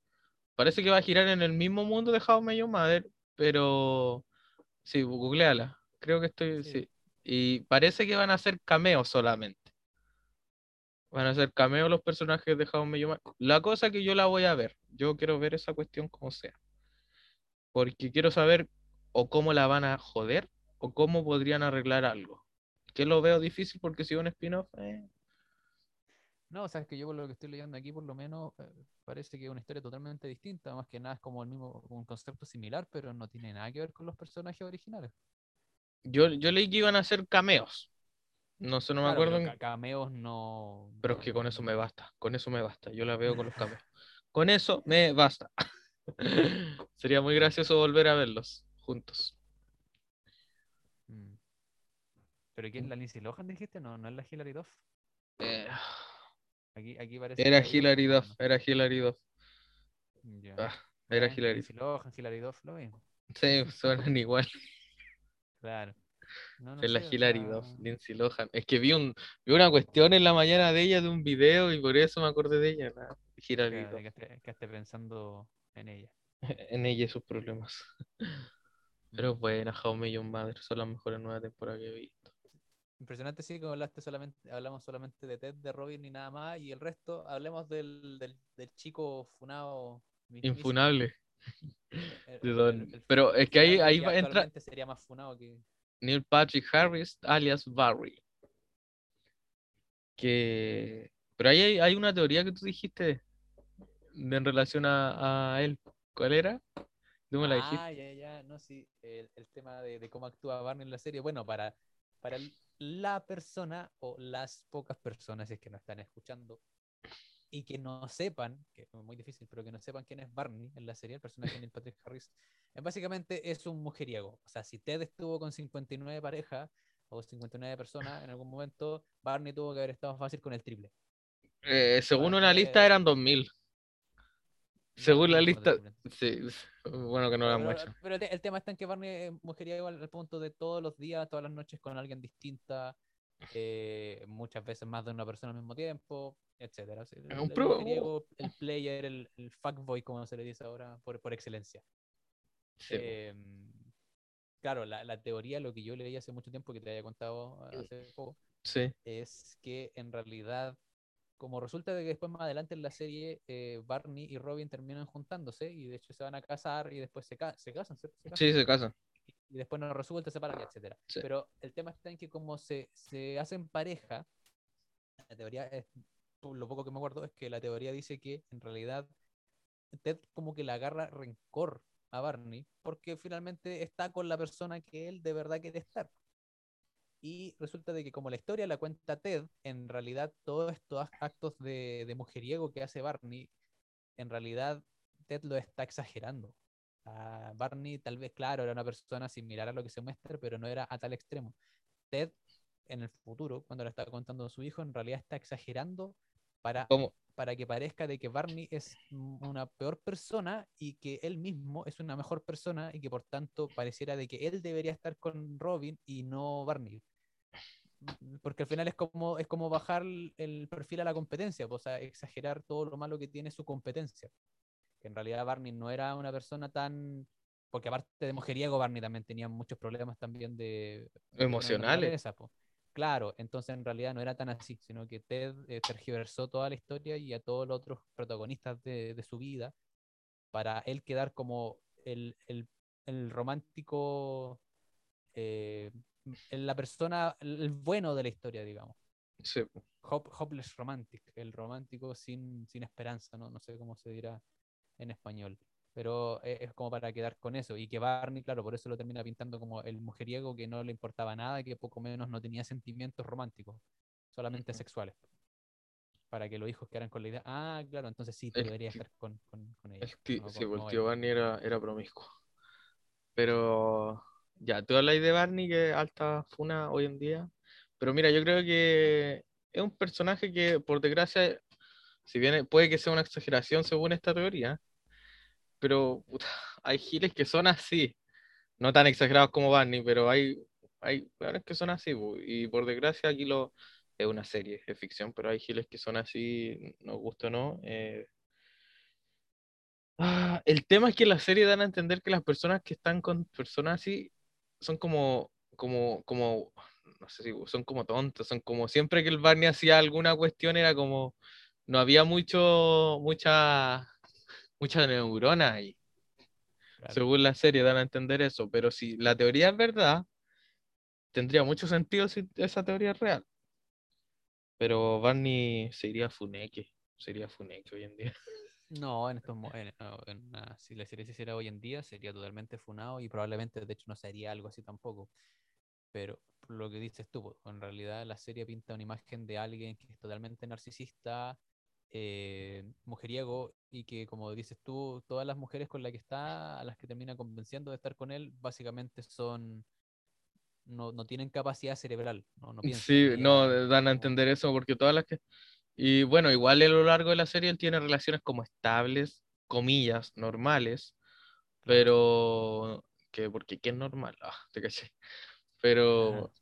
parece que va a girar en el mismo mundo de How I Met Your Mother, pero sí, googleala, creo que estoy, Sí. sí. Y parece que van a ser cameos solamente. Van a ser cameos los personajes de How Mother. La cosa que yo la voy a ver, yo quiero ver esa cuestión como sea. Porque quiero saber o cómo la van a joder o cómo podrían arreglar algo. Que lo veo difícil porque si es un spin-off, eh, No, o sea, es que yo por lo que estoy leyendo aquí, por lo menos, eh, parece que es una historia totalmente distinta. Más que nada es como el mismo, un concepto similar, pero no tiene nada que ver con los personajes originales. yo, yo leí que iban a ser cameos. No sé, no me Claro, acuerdo. pero cameos no. Pero es que con eso me basta, con eso me basta, yo la veo con los cameos. Con eso me basta. Sería muy gracioso volver a verlos juntos. Mm. ¿Pero quién es la Lindsay Lohan, dijiste? No, no es la Hilary Duff. Eh, Aquí, aquí parece era Hilary Duff, trabajando. era Hilary Duff. Ah, era Ya, Hilary. Lindsay Lohan, Hilary Duff, lo mismo. Sí, suenan igual. Claro. No, no Es la Hilary Duff, Lindsay Lohan. Es que vi, un, vi una cuestión en la mañana de ella de un video y por eso me acordé de ella. nada, Hilary claro, Duff. que esté, que esté pensando en ella. En ella y sus problemas. Pero Mm. buena, How I Met Your Mother, son las mejores nuevas temporadas que he visto. Impresionante, sí, que hablaste solamente, hablamos solamente de Ted, de Robin y nada más, y el resto, hablemos del, del, del chico funado. Infunable. El- el- el- Pero es que ahí, ahí va, entra sería más funado que. Neil Patrick Harris, alias Barry. Que... Pero ahí hay, hay una teoría que tú dijiste de- en relación a, a él. ¿Cuál era? Tú me la dijiste. Ah, ya, ya, no, sí. El, el tema de, de cómo actúa Barney en la serie. Bueno, para, para el- la persona o las pocas personas, si es que no están escuchando y que no sepan, que es muy difícil, pero que no sepan quién es Barney en la serie, el personaje de Patrick Harris, es básicamente es un mujeriego. O sea, si Ted estuvo con 59 parejas o 59 personas en algún momento, Barney tuvo que haber estado fácil con el triple. Eh, según una lista eran 2000. Según la lista, sí, bueno que no lo han Pero, hecho. pero el, te- el tema está en que Barney es mujeriego al, punto de todos los días, todas las noches con alguien distinta, eh, muchas veces más de una persona al mismo tiempo, etcétera. El, un el mujeriego, el player, el, el fuckboy, como se le dice ahora, por, por excelencia. Sí, Eh, claro, la, la teoría, lo que yo leí hace mucho tiempo, que te había contado hace poco, sí. es que en realidad, como resulta de que después más adelante en la serie, eh, Barney y Robin terminan juntándose y de hecho se van a casar y después se, ca- se casan, ¿cierto? Se casan Sí, se casan. y después no resulta, se separan, etcétera. Sí. Pero el tema está en que como se, se hacen pareja, la teoría es, lo poco que me acuerdo, es que la teoría dice que en realidad Ted como que le agarra rencor a Barney porque finalmente está con la persona que él de verdad quiere estar. Y resulta de que como la historia la cuenta Ted, en realidad todos estos actos de, de mujeriego que hace Barney, en realidad Ted lo está exagerando. Ah, Barney tal vez, claro, era una persona similar a lo que se muestra, pero no era a tal extremo. Ted, en el futuro, cuando le está contando a su hijo, en realidad está exagerando para. Para que parezca de que Barney es una peor persona y que él mismo es una mejor persona y que por tanto pareciera de que él debería estar con Robin y no Barney. Mm, Porque al final es como, es como bajar el- perfil a la competencia, pues, o sea, exagerar todo lo malo que tiene su competencia. Que en realidad Barney no era una persona tan... Porque aparte de mujeriego, Barney también tenía muchos problemas también de... de Emocionales. po. Claro, entonces en realidad no era tan así, sino que Ted eh, tergiversó toda la historia y a todos los otros protagonistas de, de su vida para él quedar como el, el, el romántico, eh, la persona, el bueno de la historia, digamos. Sí. Hop, hopeless romantic, el romántico sin, sin esperanza, ¿no? no sé cómo se dirá en español. Pero e, es como para quedar con eso. Y que Barney, claro, por eso lo termina pintando como el mujeriego que no le importaba nada, que poco menos no tenía sentimientos románticos, solamente sexuales. Para que los hijos quedaran con la idea, ah, claro, entonces sí, tú deberías tío- estar con, con, con ella. No sí, con- pues, el tío. Barney era, era promiscuo. Pero ya, tú hablas de Barney, que es alta funa hoy en día. Pero mira, yo creo que es un personaje que, por desgracia, si bien puede que sea una exageración según esta teoría, pero puta, hay giles que son así. No tan exagerados como Barney, pero hay, hay weones que son así. Y por desgracia, aquí lo, es una serie, es ficción, pero hay giles que son así, nos gusta o no. eh, Ah, el tema es que la serie dan a entender que las personas que están con personas así son como, como, como, no sé si son como tontos, son como siempre que el Barney hacía alguna cuestión era como, no había mucho, mucha, mucha neurona ahí. Claro. Según la serie dan a entender eso, pero si la teoría es verdad, tendría mucho sentido si esa teoría es real. Pero Barney sería Funeke, sería Funeke hoy en día. No, en estos en- una- si la serie se hiciera hoy en día sería totalmente funado y probablemente de hecho no sería algo así tampoco. Pero lo que dices tú, en realidad la serie pinta una imagen de alguien que es totalmente narcisista, eh, mujeriego y que como dices tú, todas las mujeres con las que está, a las que termina convenciendo de estar con él, básicamente son no, no tienen capacidad cerebral, no, no piensan. Sí, no, dan a entender eso porque todas las que... Y bueno, igual a lo largo de la serie él tiene relaciones como estables, comillas, normales, pero... que porque ¿qué es normal? Ah, te caché. Pero...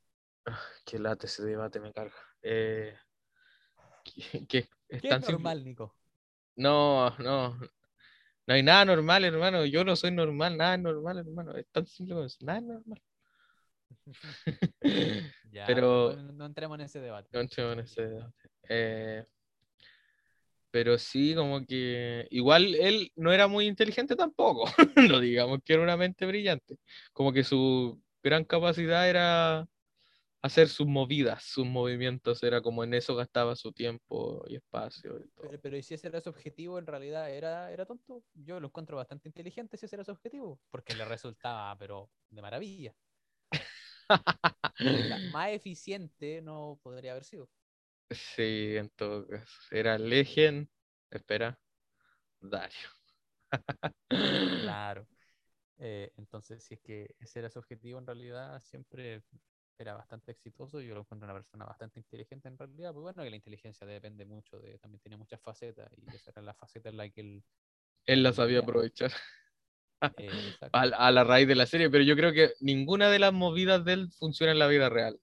ah, qué lata ese debate, me carga. Eh, que, que ¿Qué es simple- normal, Nico? No, no. No hay nada normal, hermano. Yo no soy normal, nada es normal, hermano. Es tan simple como eso. Nada es normal. Ya, Pero- no, no entremos en ese debate. No entremos en ese debate. Eh, pero sí, como que igual él no era muy inteligente tampoco. No digamos que era una mente brillante. Como que su gran capacidad era hacer sus movidas, sus movimientos. Era como en eso gastaba su tiempo y espacio y todo. Pero, pero ¿y si ese era su objetivo, en realidad era, era tonto? Yo lo encuentro bastante inteligente si ese era su objetivo, porque le resultaba, pero de maravilla. Más eficiente no podría haber sido. Sí, en todo caso. Era Legend. Espera. Dario. Claro. Eh, entonces, si es que ese era su objetivo, en realidad siempre era bastante exitoso. Yo lo encuentro una persona bastante inteligente en realidad. Pues bueno, que la inteligencia depende mucho de, también tiene muchas facetas y esa era la faceta en la que él, Él la sabía aprovechar. eh, a, a la raíz de la serie, pero yo creo que ninguna de las movidas de él funciona en la vida real.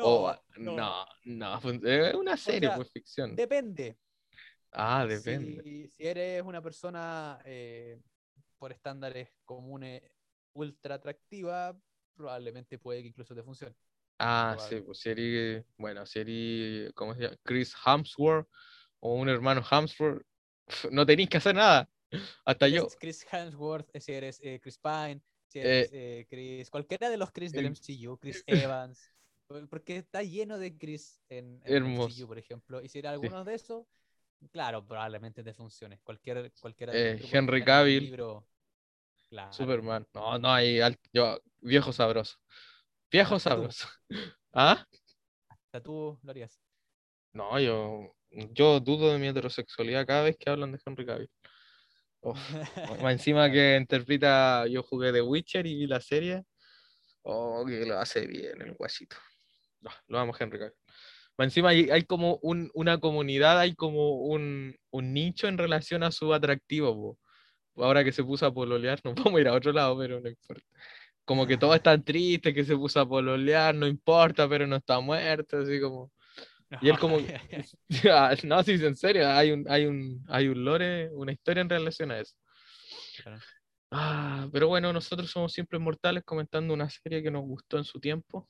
O- no, no, fun- es una serie, sea, pues ficción. Depende. Ah, depende. Si, si eres una persona eh, por estándares comunes ultra atractiva, probablemente puede que incluso te funcione. Ah, sí, pues si eres, bueno, si eres, ¿cómo se llama? Chris Hemsworth o un hermano Hemsworth, no tenéis que hacer nada. Hasta yo. eres Chris Hemsworth, si eres eh, Chris Pine, si eres eh, Chris, cualquiera de los Chris del el- MCU, Chris Evans, por- porque está lleno de Chris en, en el. MCU, por ejemplo. Y si eres alguno de esos, claro, probablemente te funcione. Cualquier, cualquiera de Eh, Henry Cavill. libro, claro. Superman. No, no, hay al- yo, viejo sabroso. Viejo Hasta tú. sabroso. ¿Ah? Hasta tú lo harías. No, yo, yo dudo de mi heterosexualidad cada vez que hablan de Henry Cavill. Más encima que interpreta, yo jugué The Witcher y vi la serie. Oh, que lo hace bien el guachito. No, lo amo Henry Cavill. Encima hay, hay como un- una comunidad, hay como un, un nicho en relación a su atractivo. po. Ahora que se puso a pololear, no vamos a ir a otro lado, pero no importa. Como que todos están tristes que se puso a pololear, no importa, pero no está muerto, así como... Y él como- No, sí, en serio, hay un, hay un, hay un lore, una historia en relación a eso. Claro. Ah, pero bueno, nosotros somos siempre mortales comentando una serie que nos gustó en su tiempo.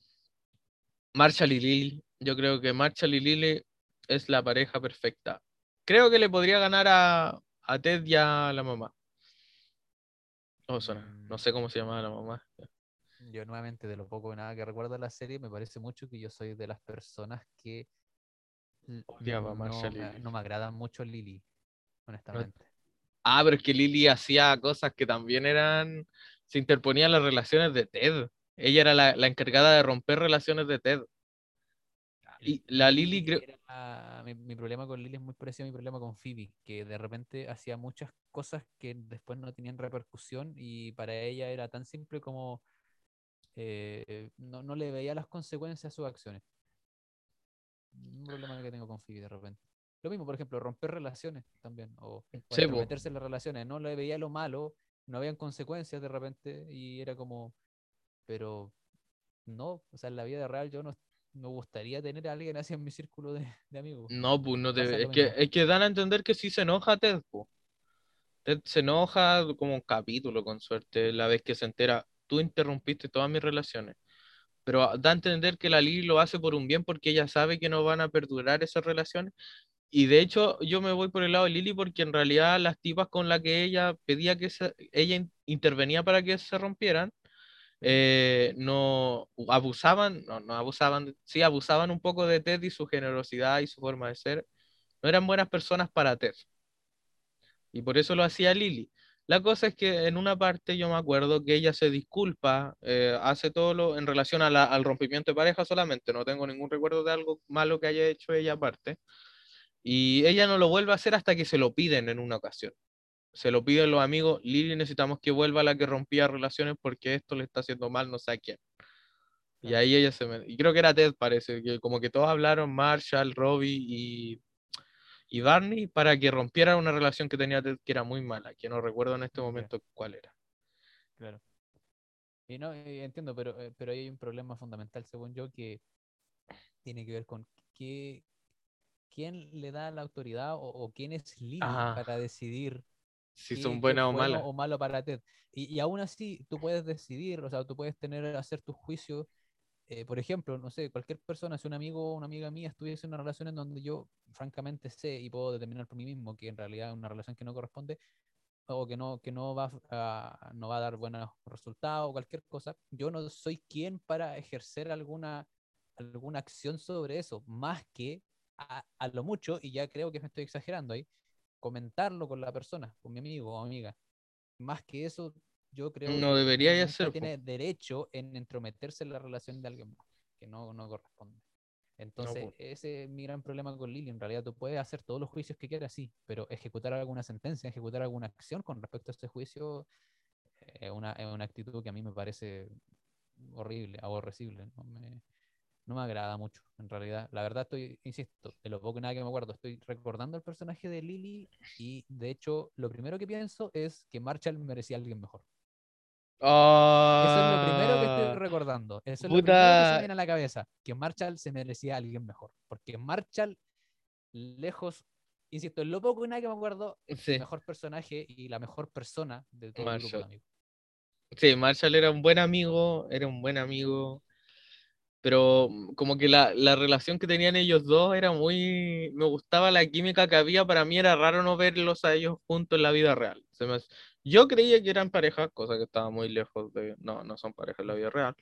Marshall y Lily. Yo creo que Marshall y Lily es la pareja perfecta. Creo que le podría ganar a, a Ted y a la mamá. Suena. No Mm, sé cómo se llamaba la mamá. Yo nuevamente, de lo poco o nada que recuerdo de la serie, me parece mucho que yo soy de las personas que Odiaba no, me, no me agradan mucho Lily, honestamente. Ah, pero es que Lily hacía cosas que también eran. Se interponían las relaciones de Ted. Ella era la, la encargada de romper relaciones de Ted. Y la Lily, creo. Era- mi, mi problema con Lily es muy parecido a mi problema con Phoebe, que de repente hacía muchas cosas que después no tenían repercusión y para ella era tan simple como eh, no, no le veía las consecuencias a sus acciones. Un problema que tengo con Phoebe de repente. Lo mismo, por ejemplo, romper relaciones también, o, o entrometerse en las relaciones. No le veía lo malo, no habían consecuencias de repente y era como, pero no, o sea, en la vida real yo no me gustaría tener a alguien así en mi círculo de, de amigos. No, pues no te. Es que, es que dan a entender que sí se enoja Ted, po. Ted se enoja como un capítulo, con suerte, la vez que se entera. Tú interrumpiste todas mis relaciones. Pero da a entender que la Lily lo hace por un bien porque ella sabe que no van a perdurar esas relaciones. Y de hecho, yo me voy por el lado de Lily porque en realidad las tipas con las que ella pedía que se, ella in- intervenía para que se rompieran, eh, no abusaban, no, no abusaban, sí abusaban un poco de Ted y su generosidad y su forma de ser. No eran buenas personas para Ted. Y por eso lo hacía Lily. La cosa es que en una parte yo me acuerdo que ella se disculpa, eh, hace todo lo en relación a al rompimiento de pareja solamente, no tengo ningún recuerdo de algo malo que haya hecho ella aparte. Y ella no lo vuelve a hacer hasta que se lo piden en una ocasión. Se lo piden los amigos, Lily necesitamos que vuelva la que rompía relaciones porque esto le está haciendo mal no sé a quién. Y ahí ella se me... Y creo que era Ted, parece, que como que todos hablaron, Marshall, Robbie y, y Barney, para que rompiera una relación que tenía Ted que era muy mala, que no recuerdo en este momento cuál era. claro. Y no, y entiendo, pero, eh, pero ahí hay un problema fundamental, según yo, que tiene que ver con qué, quién le da la autoridad o, o quién es Ah, para decidir si son buenas o malas. o malo para Ted. Y, y aún así, tú puedes decidir, o sea, tú puedes tener, hacer tu juicio. eh, por ejemplo, no sé, cualquier persona, si un amigo o una amiga mía estuviese en una relación en donde yo francamente sé y puedo determinar por mí mismo que en realidad es una relación que no corresponde o que no, que no va a, no va a dar buenos resultados o cualquier cosa, yo no soy quien para ejercer alguna, alguna acción sobre eso, más que a, a lo mucho, y ya creo que me estoy exagerando ahí, comentarlo con la persona, con mi amigo o amiga. Más que eso, yo creo No que debería po. tiene derecho en entrometerse en la relación de alguien más, que no, no corresponde. Entonces, ese es mi gran problema con Lili. En realidad, tú puedes hacer todos los juicios que quieras, sí, pero ejecutar alguna sentencia, ejecutar alguna acción con respecto a ese juicio eh, es una, es una actitud que a mí me parece horrible, aborrecible. No me, no me agrada mucho, en realidad. La verdad, estoy, insisto, de lo poco y nada que me acuerdo, estoy recordando el personaje de Lily y, de hecho, lo primero que pienso es que Marshall merecía a alguien mejor. Eso es lo primero que estoy Ah, recordando. Eso es lo primero que se viene a la cabeza. Que Marshall se merecía a alguien mejor. Porque Marshall, lejos, insisto, en lo poco y nada que me acuerdo, el Sí, mejor personaje y la mejor persona de todo el grupo de Marshall. amigos. Sí, Marshall era un buen amigo, era un buen amigo. Pero mm, como que la, la relación que tenían ellos dos era muy, me gustaba la química que había, para mí era raro no verlos a ellos juntos en la vida real. Se me yo creía que eran pareja, cosa que estaba muy lejos de, no, no son pareja en la vida real,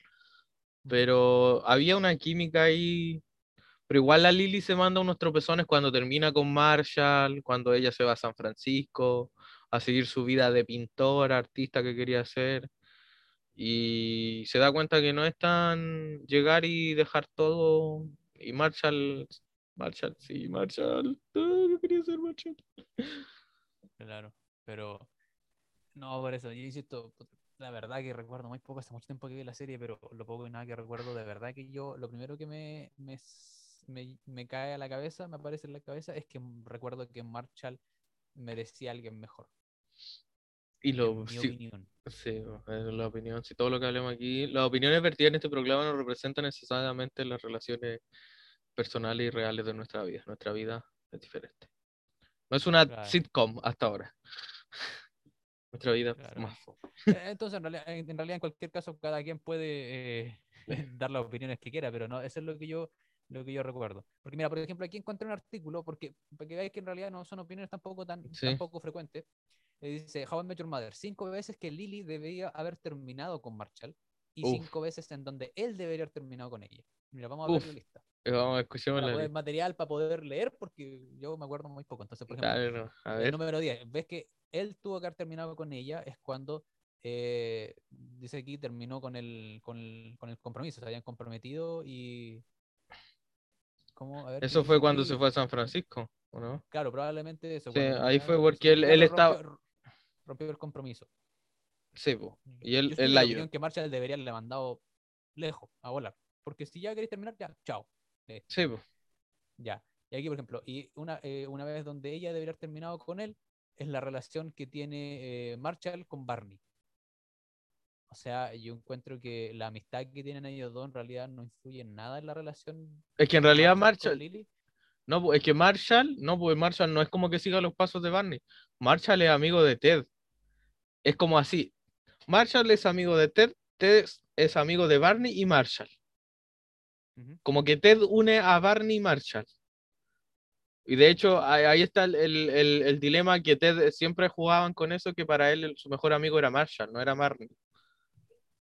pero había una química ahí, pero igual la Lily se manda unos tropezones cuando termina con Marshall, cuando ella se va a San Francisco a seguir su vida de pintora, artista que quería ser y se da cuenta que no es tan llegar y dejar todo. Y Marshall, Marshall, sí, Marshall, yo quería ser Marshall. Claro, pero no, por eso, yo insisto, la verdad que recuerdo muy poco, hace mucho tiempo que vi la serie, pero lo poco y nada que recuerdo, de verdad que yo, lo primero que me, me, me, me cae a la cabeza, me aparece en la cabeza, es que recuerdo que Marshall merecía a alguien mejor, Y lo, mi sí, opinión. sí, la opinión, si todo lo que hablemos aquí, las opiniones vertidas en este programa no representan necesariamente las relaciones personales y reales de nuestra vida. Nuestra vida es diferente. No es una Claro, sitcom hasta ahora. Nuestra vida claro. más. Eh, Entonces, en realidad, en, en realidad, en cualquier caso, cada quien puede eh, dar las opiniones que quiera, pero no, eso es lo que yo lo que yo recuerdo. Porque mira, por ejemplo, aquí encontré un artículo, porque para que veáis que en realidad no son opiniones tampoco tan Sí. tampoco frecuentes. Eh, Dice How I Met Your Mother, cinco veces que Lily debería haber terminado con Marshall y Uf. cinco veces en donde él debería haber terminado con ella. Mira, vamos a ver la lista. Eh, Vamos a escuchar Para la poder, material para poder leer, porque yo me acuerdo muy poco. Entonces, por ejemplo, no, A el ver. número 10, ves que él tuvo que haber terminado con ella, es cuando eh, dice aquí terminó con el, con el, con el compromiso, se habían comprometido y... ¿Cómo? A ver, ¿qué Eso fue cuando se fue a San Francisco, ¿o no? Claro, probablemente eso. Sí, ahí fue porque él- estaba- Rompió, el compromiso. Sí, po. Y él, de la que Marshall debería haberle mandado lejos, a volar. Porque si ya queréis terminar, ya, chao. Sí, po. Ya. Y aquí, por ejemplo, y una, eh, una vez donde ella debería haber terminado con él, es la relación que tiene eh, Marshall con Barney. O sea, yo encuentro que la amistad que tienen ellos dos en realidad no influye en nada en la relación. Es que en realidad Marshall, Lily. no, es que Marshall, no, pues Marshall no es como que siga los pasos de Barney. Marshall es amigo de Ted. Es como así. Marshall es amigo de Ted, Ted es- amigo de Barney y Marshall. Como que Ted une a Barney y Marshall. Y de hecho, ahí, está el, el- el- el dilema que Ted siempre jugaban con eso, que para él su mejor amigo era Marshall, no era Barney.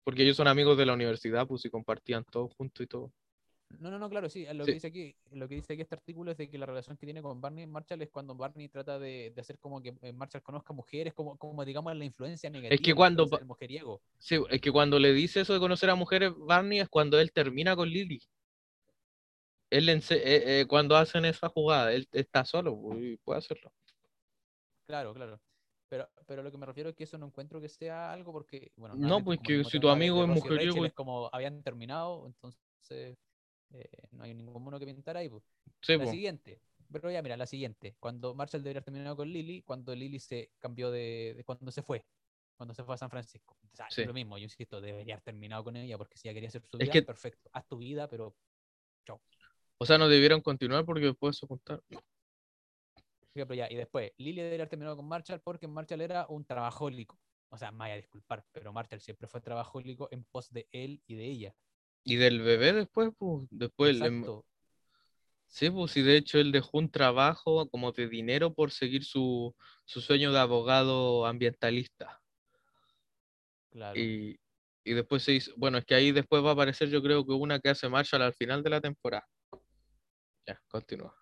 Porque ellos son amigos de la universidad, pues y compartían todo junto y todo. No, no, no, claro, sí. Lo Sí. que dice aquí, lo que dice aquí este artículo es de que la relación que tiene con Barney Marshall es cuando Barney trata de, de hacer como que eh, Marshall conozca mujeres, como, como digamos la influencia negativa. la cuando influencia pa- del mujeriego. Sí, es que cuando le dice eso de conocer a mujeres, Barney es cuando él termina con Lily. Él eh, eh, cuando hacen esa jugada, él está solo pues, y puede hacerlo. Claro, claro. Pero, pero lo que me refiero es que eso no encuentro que sea algo porque, bueno, No, pues que el si tu amigo es mujeriego es como habían terminado, entonces eh, no hay ningún mono que pintar ahí. pues. Sí, La po. siguiente, pero ya mira, la siguiente. Cuando Marshall debería haber terminado con Lily, cuando Lily se cambió de, de cuando se fue, cuando se fue a San Francisco. O sea, es Sí. lo mismo, yo insisto, debería haber terminado con ella porque si ella quería hacer su Es vida, que- perfecto, haz tu vida, pero O sea, no debieron continuar porque después se juntaron. Ejemplo, ya, y después, Lily debería haber terminado con Marshall porque Marshall era un trabajólico. O sea, me vaya a disculpar, pero Marshall siempre fue trabajólico en pos de él y de ella. Y del bebé después, pues, después le-. Sí, pues sí, de hecho él dejó un trabajo como de dinero por seguir su, su sueño de abogado ambientalista. Claro. Y, y después se hizo, bueno, es que ahí después va a aparecer yo creo que una que hace Marshall al final de la temporada. Ya, continúa.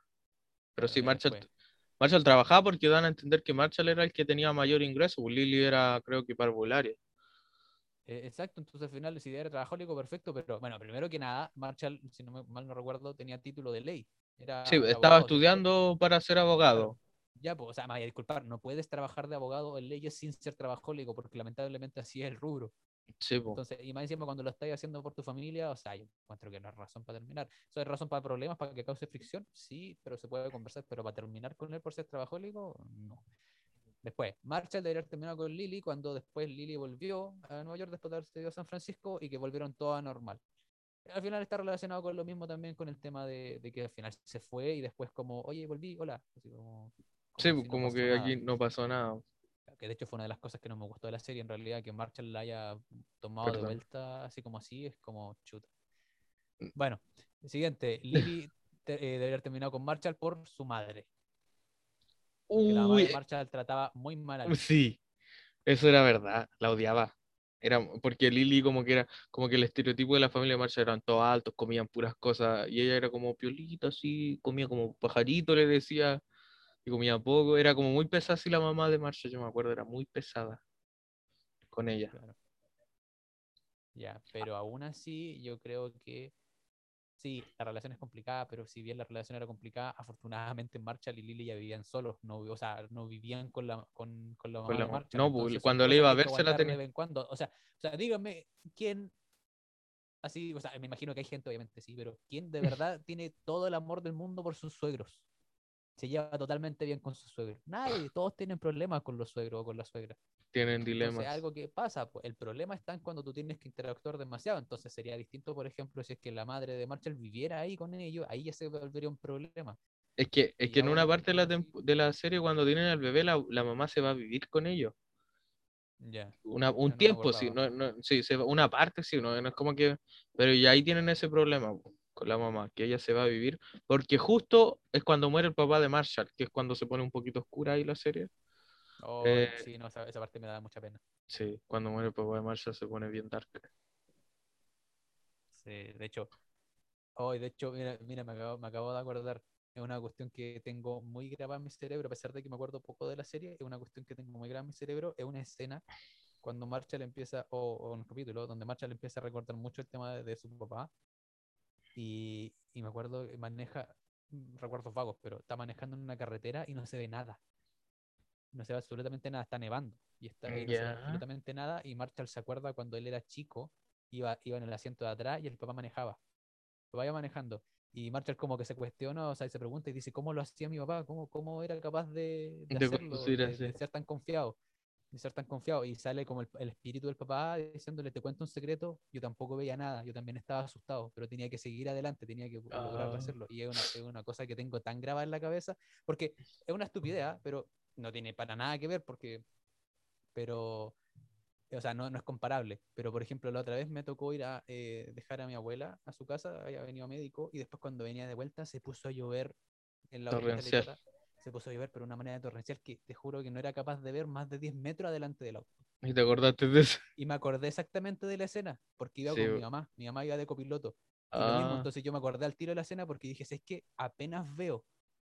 Pero sí, Marshall, después. Marshall trabajaba porque dan a entender que Marshall era el que tenía mayor ingreso, pues Lily era creo que parvularia. Eh, exacto, entonces al final si era trabajólico, perfecto, pero bueno, primero que nada, Marshall, si no me, mal no recuerdo, tenía título de ley. Era Sí, abogado, estaba estudiando para ser abogado. Ya, pues, o sea, me vaya a disculpar, no puedes trabajar de abogado en leyes sin ser trabajólico, porque lamentablemente así es el rubro. Sí, pues. Entonces, y más encima cuando lo estás haciendo por tu familia, o sea, yo encuentro que no es razón para terminar. ¿Eso es razón para problemas, para que cause fricción? Sí, pero se puede conversar, pero para terminar con él por ser trabajólico, no. Después, Marshall debería haber terminado con Lily cuando después Lily volvió a Nueva York después de haberse ido a San Francisco y que volvieron todo a normal. Al final está relacionado con lo mismo también con el tema de, de que al final se fue y después como, oye, volví, hola. Así como, Sí, si pues, no como pasó que nada aquí no pasó nada. que de hecho fue una de las cosas que no me gustó de la serie, en realidad, que Marshall la haya tomado de Perdón. vuelta así como así, es como chuta. Bueno, siguiente, Lily eh, debería haber terminado con Marshall por su madre. Que la mamá Uy, de Marshall trataba muy mal a Lily. sí, eso era verdad, la odiaba. Era porque Lily como que era, como que el estereotipo de la familia de Marshall eran todos altos, comían puras cosas, y ella era como piolita, así, comía como pajarito, le decía, y comía poco, era como muy pesada así la mamá de Marshall, yo me acuerdo, era muy pesada con ella. Claro. Ya, pero aún así yo creo que sí, la relación es complicada, pero si bien la relación era complicada, afortunadamente Marshall y Lily ya vivían solos, no, o sea, no vivían con la, con, con la mamá la de ma- Marshall. no, pues, entonces cuando le iba a que hay que ver, se la tenía- De vez en cuando. O sea, o sea, díganme quién, así, o sea, me imagino que hay gente, obviamente sí, pero quién de verdad tiene todo el amor del mundo por sus suegros. Se lleva totalmente bien con sus suegros. Nadie, todos tienen problemas con los suegros o con la suegra. Tienen Entonces, dilemas. algo que pasa, pues, el problema está en cuando tú tienes que interactuar demasiado. Entonces sería distinto, por ejemplo, si es que la madre de Marshall viviera ahí con ellos, ahí ya se volvería un problema. Es que, es Y que en una parte de la, de la serie, cuando tienen al bebé, la, la mamá se va a vivir con ellos. Ya. Una, no un me tiempo, sí, no, no, sí, se una parte, sí, no, no es como que, pero ya ahí tienen ese problema con la mamá, que ella se va a vivir, porque justo es cuando muere el papá de Marshall, que es cuando se pone un poquito oscura ahí la serie. Oh, Eh, sí, no, esa, esa parte me da mucha pena. sí, cuando muere el papá de Marshall se pone bien dark. Sí, de hecho, hoy de hecho, mira, mira, me acabo, me acabo de acordar. Es una cuestión que tengo muy grabada en mi cerebro, a pesar de que me acuerdo poco de la serie, es una cuestión que tengo muy grabada en mi cerebro. Es una escena cuando Marshall empieza, o, o un capítulo, donde Marshall empieza a recordar mucho el tema de, de su papá. Y, y me acuerdo que maneja, recuerdos vagos, pero está manejando en una carretera y no se ve nada. No se ve absolutamente nada, está nevando. Y, está, y no se ve absolutamente nada. Y Marshall se acuerda cuando él era chico, iba, iba en el asiento de atrás y el papá manejaba. El papá iba manejando. Y Marshall como que se cuestiona, o sea, y se pregunta y dice, ¿cómo lo hacía mi papá? ¿Cómo, cómo era capaz de, de De hacerlo? De, ser tan confiado. De ser tan confiado. Y sale como el, el espíritu del papá diciéndole, te cuento un secreto, yo tampoco veía nada, yo también estaba asustado, pero tenía que seguir adelante, tenía que lograr Ah. hacerlo. Y es una, es una cosa que tengo tan grabada en la cabeza, porque es una estupidez, ¿ah? pero no tiene para nada que ver, porque, pero, o sea, no, no es comparable. Pero, por ejemplo, la otra vez me tocó ir a eh, dejar a mi abuela a su casa, había venido a médico, y después cuando venía de vuelta se puso a llover en la Torrencial. Itata, se puso a llover, pero de una manera torrencial que te juro que no era capaz de ver más de 10 metros adelante del auto. ¿Y te acordaste de eso? Y me acordé exactamente de la escena, porque iba Sí, con mi mamá, mi mamá iba de copiloto. Y lo mismo, Ah, entonces yo me acordé al tiro de la escena porque dije, es que apenas veo,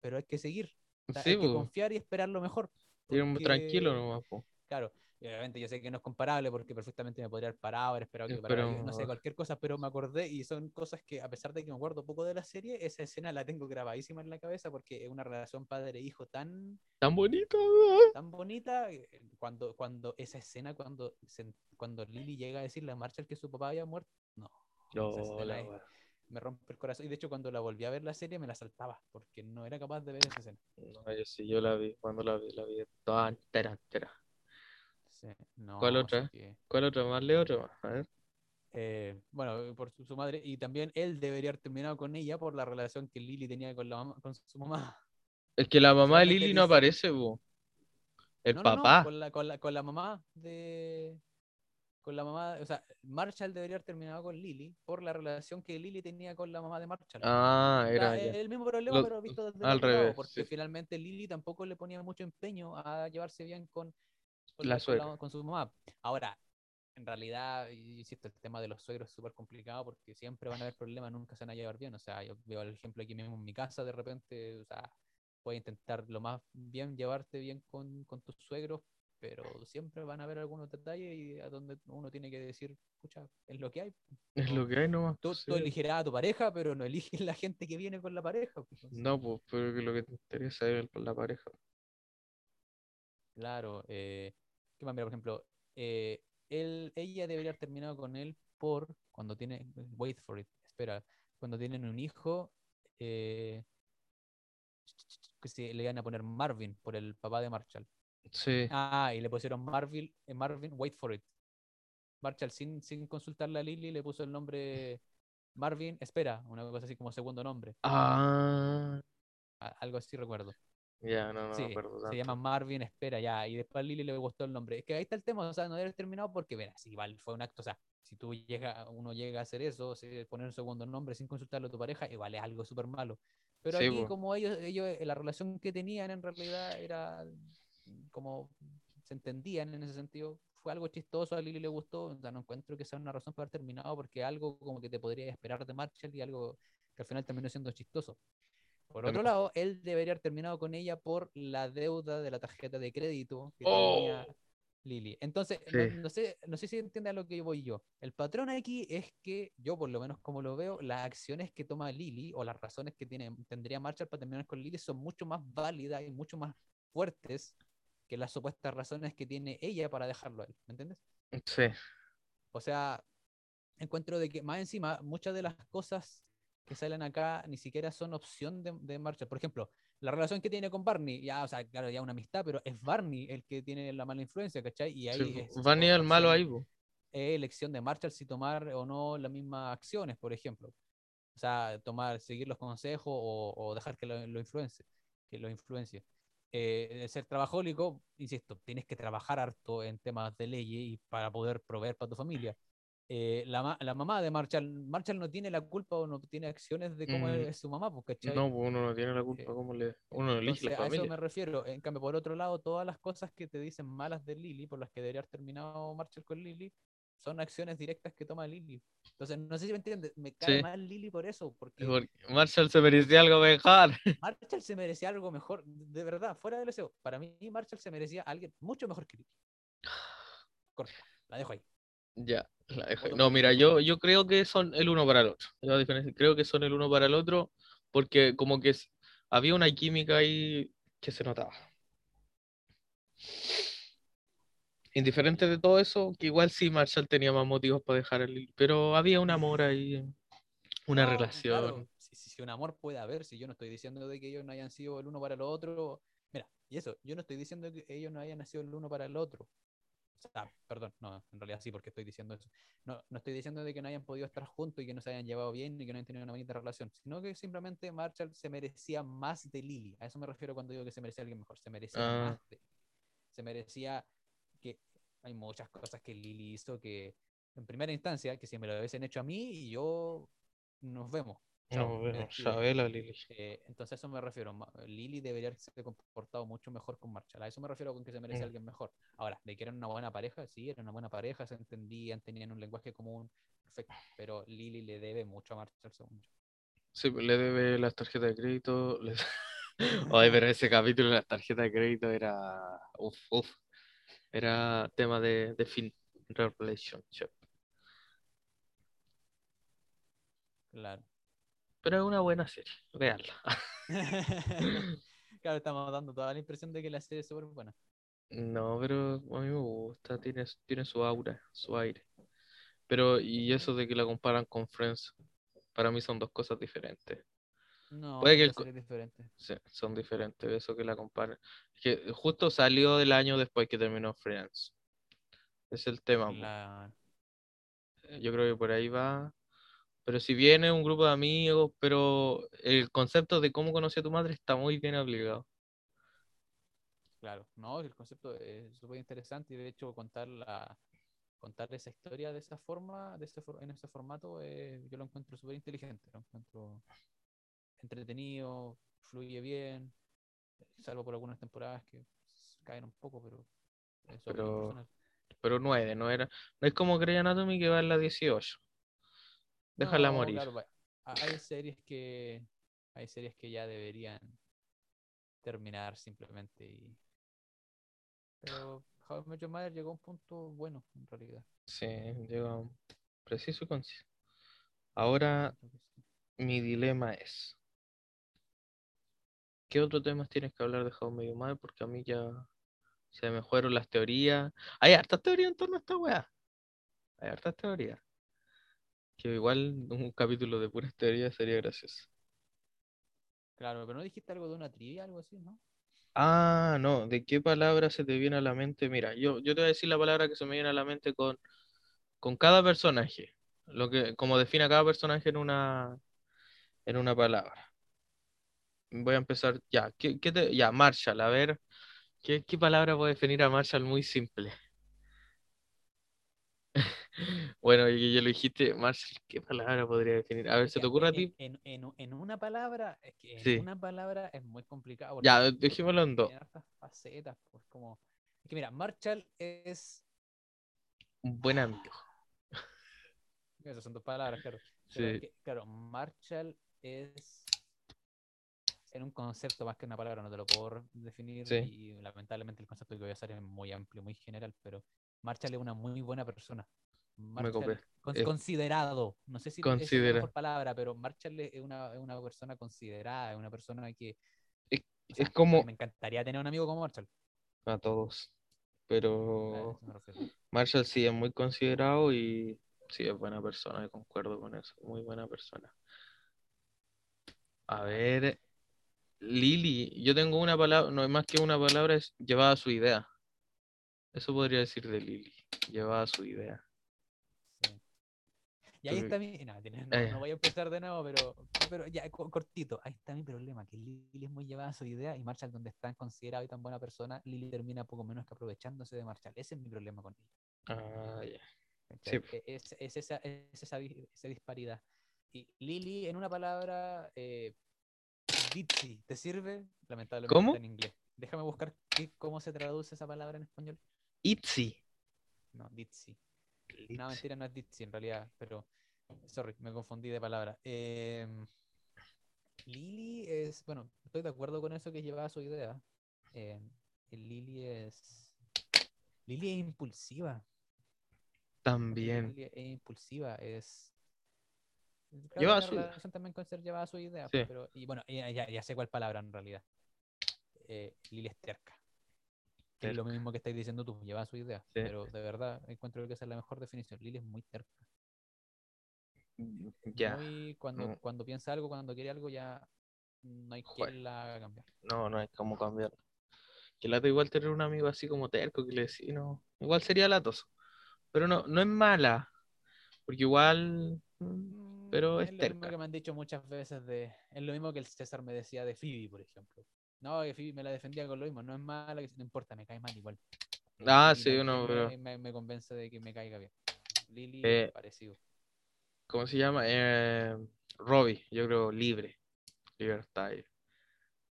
pero hay que seguir. Sí, hay que confiar y esperar lo mejor. ir muy tranquilo porque- nomás, po. Claro, y obviamente yo sé que no es comparable porque perfectamente me podría haber parado, haber esperado que parara, no sé, cualquier cosa, pero me acordé y son cosas que a pesar de que me acuerdo poco de la serie, esa escena la tengo grabadísima en la cabeza porque es una relación padre-hijo tan, Tan bonito, ¿no? tan bonita eh, cuando, cuando esa escena, cuando, se- cuando Lily llega a decirle a Marshall que su papá había muerto, no, No, la es-. Me rompe el corazón y de hecho cuando la volví a ver la serie me la saltaba porque no era capaz de ver esa escena. No, yo sí, yo la vi, cuando la vi, la vi toda entera, entera. Sí, no, ¿Cuál otra? que- ¿Cuál otra más? Leo otra más, a ver. Eh, bueno, por su, su madre, y también él debería haber terminado con ella por la relación que Lily tenía con, la mamá, con su mamá. Es que la mamá de Lily no aparece, po. El No, no, no, papá. con la, con la, con la mamá de. Con la mamá, o sea, Marshall debería haber terminado con Lily por la relación que Lily tenía con la mamá de Marshall. Ah, O sea, era el mismo problema, Lo- pero visto desde el al lado, revés, porque sí. finalmente Lily tampoco le ponía mucho empeño a llevarse bien con, con, La con su mamá. Ahora, en realidad, insisto, el tema de los suegros es súper complicado porque siempre van a haber problemas, nunca se van a llevar bien. O sea, yo veo el ejemplo aquí mismo en mi casa, de repente, o sea, puedes intentar lo más bien llevarte bien con, con tus suegros, pero siempre van a haber algunos detalles y a donde uno tiene que decir, escucha, es lo que hay. Es lo que hay nomás. Tú, tú sí. elegirás a tu pareja, pero no eliges la gente que viene con la pareja. pues, No, pues, pero que lo que te interesa es la pareja. Claro. Eh, ¿Qué más? Mira, por ejemplo, eh, él, ella debería haber terminado con él por cuando tiene, wait for it, espera, cuando tienen un hijo, eh, que se le iban a poner Marvin por el papá de Marshall. Sí. Ah, y le pusieron Marvin, eh, Marvin, wait for it. Marshall sin, sin consultarle a Lily le puso el nombre Marvin, espera, una cosa así como segundo nombre, Ah, algo así recuerdo. ya, no, no Sí, me acuerdo se llama Marvin, espera ya, y después a Lily le gustó el nombre. Es que ahí está el tema, o sea, no debes terminado porque, verás, igual fue un acto, o sea, si tú llega, uno llega a hacer eso, si- poner un segundo nombre sin consultarlo a tu pareja, igual es algo súper malo. Pero Sí, aquí, como ellos, ellos, eh, la relación que tenían en realidad era como se entendían en ese sentido, fue algo chistoso, a Lily le gustó, o sea, no encuentro que sea una razón para haber terminado, porque algo como que te podría esperar de Marshall y algo que al final terminó siendo chistoso. Por otro Bueno. lado, él debería haber terminado con ella por la deuda de la tarjeta de crédito que Oh. tenía Lily. Entonces, no, Sí. no sé, no sé si entiende a lo que voy yo. El patrón aquí es que yo, por lo menos como lo veo, las acciones que toma Lily o las razones que tiene, tendría Marshall para terminar con Lily son mucho más válidas y mucho más fuertes que las supuestas razones que tiene ella para dejarlo a él. ¿Me entiendes? Sí. O sea, encuentro de que más encima muchas de las cosas que salen acá ni siquiera son opción de, de Marshall. Por ejemplo, la relación que tiene con Barney, ya, o sea, claro, ya una amistad, pero es Barney el que tiene la mala influencia, ¿cachai? Y ahí Sí, es Van a ir al malo ahí, opción- po. es elección de Marshall si tomar o no las mismas acciones, por ejemplo. O sea, tomar, seguir los consejos o, o dejar que lo, lo influencie, que lo influencie. Eh, ser trabajólico, insisto, tienes que trabajar harto en temas de ley y para poder proveer para tu familia. Eh, la, la, mamá de Marshall, Marshall no tiene la culpa o no tiene acciones de cómo es, su mamá, porque No, pues, uno no tiene la culpa, cómo le, uno elige la familia. A eso me refiero. En cambio, por otro lado, todas las cosas que te dicen malas de Lily, por las que debería haber terminado Marshall con Lily, son acciones directas que toma Lily. Entonces, no sé si me entiendes, me cae mal Lily por eso. Porque... Marshall se merecía algo mejor. Marshall se merecía algo mejor, de verdad, fuera del deseo. Para mí, Marshall se merecía alguien mucho mejor que Lily. Corta, la dejo ahí. Ya, la dejo ahí. No, mira, yo, yo creo que son el uno para el otro. creo que son el uno para el otro porque como que había una química ahí que se notaba indiferente de todo eso, que igual sí Marshall tenía más motivos para dejar el pero había un amor ahí, una relación. Si, un amor puede haber, si yo no estoy diciendo de que ellos no hayan sido el uno para el otro, mira, y eso, yo no estoy diciendo que ellos no hayan nacido el uno para el otro. O sea, perdón, no, en realidad sí, porque estoy diciendo eso. No, no estoy diciendo de que no hayan podido estar juntos y que no se hayan llevado bien y que no hayan tenido una bonita relación, sino que simplemente Marshall se merecía más de Lily. A eso me refiero cuando digo que se merecía alguien mejor. Se merecía ah. más de. Se merecía hay muchas cosas que Lili hizo que, en primera instancia, que si me lo hubiesen hecho a mí, y yo nos vemos. Nos vemos, Sabela, Lili. Eh, entonces a eso me refiero. Lili debería haberse comportado mucho mejor con Marshall. A eso me refiero con que se merece mm. alguien mejor. Ahora, de que eran una buena pareja, sí, eran una buena pareja, se entendían, tenían un lenguaje común, perfecto. Pero Lili le debe mucho a Marshall, según yo. Sí, le debe las tarjetas de crédito. Ay, pero ese capítulo de las tarjetas de crédito era. Uf, uf. Era tema de, de fin, relationship. Claro. Pero es una buena serie, veanla. claro, estamos dando toda la impresión de que la serie es súper buena. No, pero a mí me gusta, tiene, tiene su aura, su aire. Pero, y eso de que la comparan con Friends, para mí son dos cosas diferentes. No, Puede que diferente. Sí, son diferentes, eso que la comparen. Que justo salió del año después que terminó Friends. Es el tema. Eh, yo creo que por ahí va. Pero si viene un grupo de amigos, pero el concepto de cómo conocí a tu madre está muy bien aplicado. Claro, no, el concepto es súper interesante y de hecho contar la contar esa historia de esa forma, de ese, en ese formato, eh, yo lo encuentro súper inteligente, lo encuentro entretenido, fluye bien, salvo por algunas temporadas que caen un poco, pero pero, pero 9, no era, no es como Grey Anatomy que va en la 18. Déjala morir. hay series que hay series que ya deberían terminar simplemente y pero How I Met Mother llegó a un punto bueno en realidad. Sí, llegó a un preciso y conciso. Ahora mi dilema es ¿Qué otros temas tienes que hablar de How Medio Mal? Porque a mí ya se me fueron las teorías. Hay hartas teorías en torno a esta weá. Hay hartas teorías. Que igual un capítulo de puras teorías sería gracioso. Claro, pero no dijiste algo de una trivia, algo así, ¿no? Ah, no, ¿de qué palabra se te viene a la mente? Mira, yo, yo te voy a decir la palabra que se me viene a la mente con, con cada personaje. Lo que, como define a cada personaje en una, en una palabra voy a empezar ya. ¿Qué, te, ya, Marshall, a ver, ¿qué, ¿qué, palabra puede definir a Marshall muy simple? bueno, ya lo dijiste, Marshall, ¿qué palabra podría definir? A ver, ¿se te ocurre a ti? En, en, en, una palabra, es que en una palabra es muy complicado. Ya, dejémoslo en dos. facetas, pues como. Es que mira, Marshall es. Un buen amigo. Esas son dos palabras, claro. sí. claro, Marshall es en un concepto más que una palabra, no te lo puedo definir y lamentablemente el concepto que voy a hacer es muy amplio, muy general, pero Marshall es una muy buena persona. Marshall, eh, considerado, no sé si es la mejor palabra, pero Marshall es una, una persona considerada, es una persona que... Es, como... Me encantaría tener un amigo como Marshall. A todos. Pero Marshall sí es muy considerado y sí es buena persona, concuerdo con eso, muy buena persona. A ver, Lili, yo tengo una palabra, no es más que una palabra, es llevada a su idea. Eso podría decir de Lili, llevada a su idea. Y ahí Tú- está mi. No, Eh. no voy a empezar de nuevo, pero, pero ya, co- cortito. Ahí está mi problema, que Lily es muy llevada a su idea y Marshall, donde es tan considerado y tan buena persona, Lily termina poco menos que aprovechándose de Marshall. Ese es mi problema con ella. Ah, ya. Sí. E- Es, es esa, es esa, esa disparidad. Y Lily, en una palabra, eh, ditzy, ¿te sirve? Lamentablemente en inglés. Déjame buscar qué- cómo se traduce esa palabra en español. Itzy. No, ditzy. No, mentira, no es ditzy en realidad, pero sorry, me confundí de palabra. Em, Lily es, bueno, estoy de acuerdo con eso que llevaba su idea. Em, el Lily es. Lily es impulsiva. También. Lily es impulsiva, es. Creo que Lleva tiene su- relación también con ser llevada a su idea, Sí. pero, y bueno, ya, ya- sé cuál palabra en realidad. Eh, Lily es terca. Es lo mismo que estáis diciendo tú, lleva su idea. Sí. Pero de verdad encuentro que esa es la mejor definición. Lily es muy terca. Ya. Muy, cuando, no. cuando piensa algo, cuando quiere algo, ya no hay Jue- quien la haga cambiar. No, no hay cómo cambiarlo. Que lata igual tener un amigo así como terco que le decía, no. Igual sería latoso. Pero no, no es mala. Porque igual. Pero es lo mismo que me han dicho muchas veces de. Es lo mismo que el César me decía de Phoebe, por ejemplo. No, que Phoebe me la defendía con lo mismo. No es mala, que no importa, me cae mal igual. Ah, sí, me- no, me, pero- me, me convence de que me caiga bien. Lily, Eh, parecido. ¿Cómo se llama? Eh, Robbie, yo creo libre. Libertad. Sí,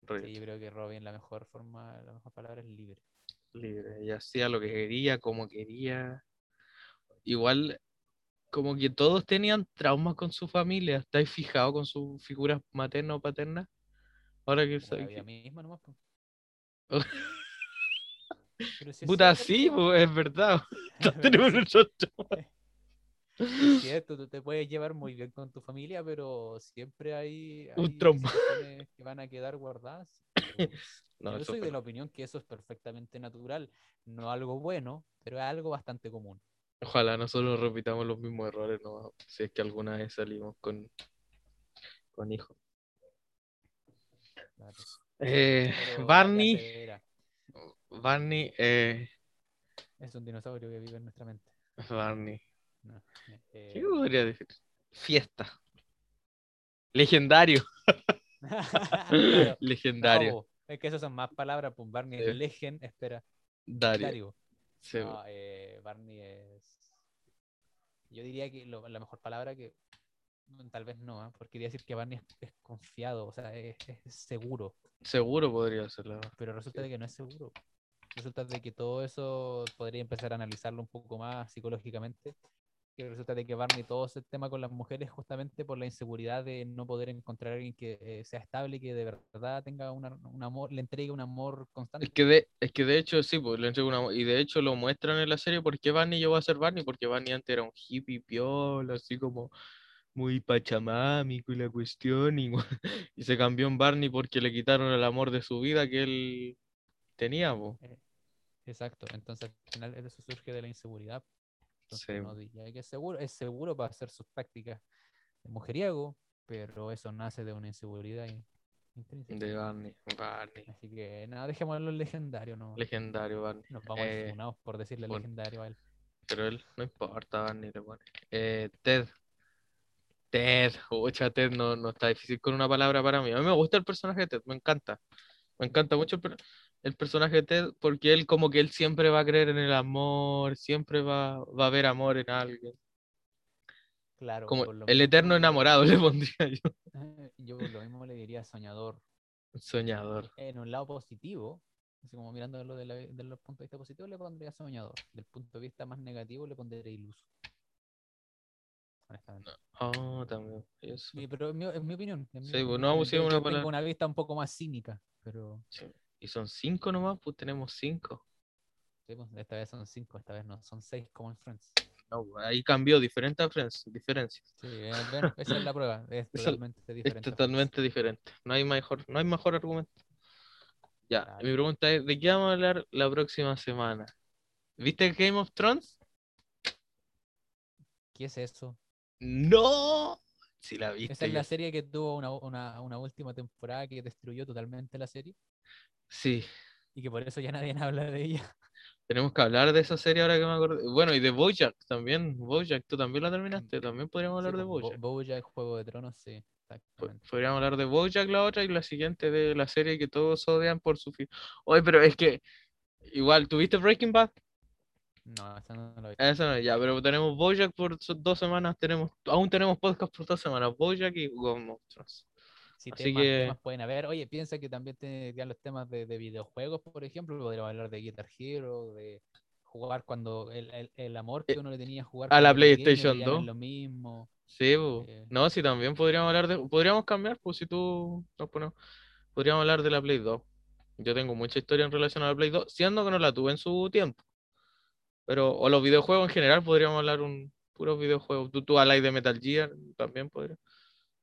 Robbie, yo creo que Robin, la mejor forma, la mejor palabra es libre. libre. Ella hacía lo que quería, como quería. Igual, como que todos tenían traumas con su familia. ¿Estáis fijados con sus figuras maternas o paternas? Ahora que soy. vida misma nomás. si Puta, sí, pues, es verdad. Tenemos traumas. Es cierto, tú te puedes llevar muy bien con tu familia, pero siempre hay, Un trauma. que van a quedar guardadas. No, Yo soy de la opinión que eso es perfectamente natural, no algo bueno, pero es algo bastante común. Ojalá nosotros repitamos los mismos errores, no, si es que alguna vez salimos con, con hijos. claro. Eh, Barney. Barney, eh, es un dinosaurio que vive en nuestra mente. Barney. No, eh, ¿Qué podría decir? Fiesta. Legendario. claro. Legendario. No, es que esas son más palabras, pues Barney es legend, espera, Dario. Dario. Sí, No, eh, Barney es. Yo diría que lo- la mejor palabra que. mm, Tal vez no, ¿ah? porque quería decir que Barney es, es confiado, o sea, es, es seguro, Seguro podría ser la pero resulta de que no es seguro. Resulta de que todo eso podría empezar a analizarlo un poco más psicológicamente. Que resulta de que Barney todo ese tema con las mujeres justamente por la inseguridad de no poder encontrar a alguien que eh, sea estable, que de verdad tenga una- un amor, le entregue un amor constante. Es que de, es que de hecho sí, pues le entrego una y de hecho lo muestran en la serie porque Barney llegó a ser Barney, porque Barney antes era un hippie piola, así como muy pachamámico y la cuestión, y, y se cambió en Barney porque le quitaron el amor de su vida que él tenía, po. Exacto, entonces al final eso surge de la inseguridad. Entonces Sí. uno diría que es seguro, es seguro para hacer sus prácticas de mujeriego, pero eso nace de una inseguridad in- intrínseca. De Barney, Barney, Así que nada, dejémoslo en legendario, no legendario Barney. nos vamos Eh, funados por decirle bueno. legendario a él. pero él no importa, Barney le pone. Eh, Ted. Ted, ocha, Ted no, no está difícil con una palabra para mí. A mí me gusta el personaje de Ted, me encanta. Me encanta mucho el, el personaje Ted porque él como que él siempre va a creer en el amor, siempre va, va a haber amor en alguien. Claro, Como lo el mismo- eterno enamorado le pondría yo. Yo por lo mismo le diría soñador. Soñador. En un lado positivo, así como mirándolo de, la- de los puntos de vista positivos, le pondría soñador. Del punto de vista más negativo, le pondría iluso. Honestamente. Oh, también. eso. Sí, pero es mi, es mi opinión. es mi Sí, pues, opinión. no yo una tengo palabra. una vista un poco más cínica, pero Sí. Y son cinco nomás, pues tenemos cinco. sí, pues, esta vez son cinco, esta vez no, son seis como en Friends. No, pues, ahí cambió diferente a Friends, diferencias. Sí, esa es la prueba, es totalmente Es diferente. Friends. totalmente diferente. No hay mejor, no hay mejor argumento. Ya, Claro. mi pregunta es, ¿de qué vamos a hablar la próxima semana? ¿Viste Game of Thrones? ¿Qué es eso? ¡No! Si la viste. Esa es la serie que tuvo una, una, una última temporada que destruyó totalmente la serie Sí, y que por eso ya nadie habla de ella. Tenemos que hablar de esa serie ahora que me acuerdo. Bueno, y de Bojack también. Bojack, tú también la terminaste. También podríamos hablar Sí, de pues, Bo- Bojack. Bojack, Juego de Tronos, sí. Podríamos hablar de Bojack la otra y la siguiente de la serie que todos odian por su fin. Oye, pero es que igual, ¿tuviste Breaking Bad? No, esa no la vi. Eso no, ya, pero tenemos Bojack por dos semanas, tenemos, aún tenemos podcast por dos semanas, Bojack y Game of Thrones. Así temas, que- temas pueden haber. Oye, piensa que también tendrían los temas de, de videojuegos, por ejemplo. Podríamos hablar de Guitar Hero, de jugar cuando el, el, el amor que Eh, uno le tenía a jugar a la pequeño, PlayStation es 2. lo mismo. Sí. Eh. no, sí, también podríamos hablar de, podríamos cambiar, pues si tú nos ponemos, podríamos hablar de la Play 2. Yo tengo mucha historia en relación a la Play 2, siendo que no la tuve en su tiempo. Pero, o los videojuegos en general, podríamos hablar un puros videojuegos. Tú, tú hablas de Metal Gear, también podría.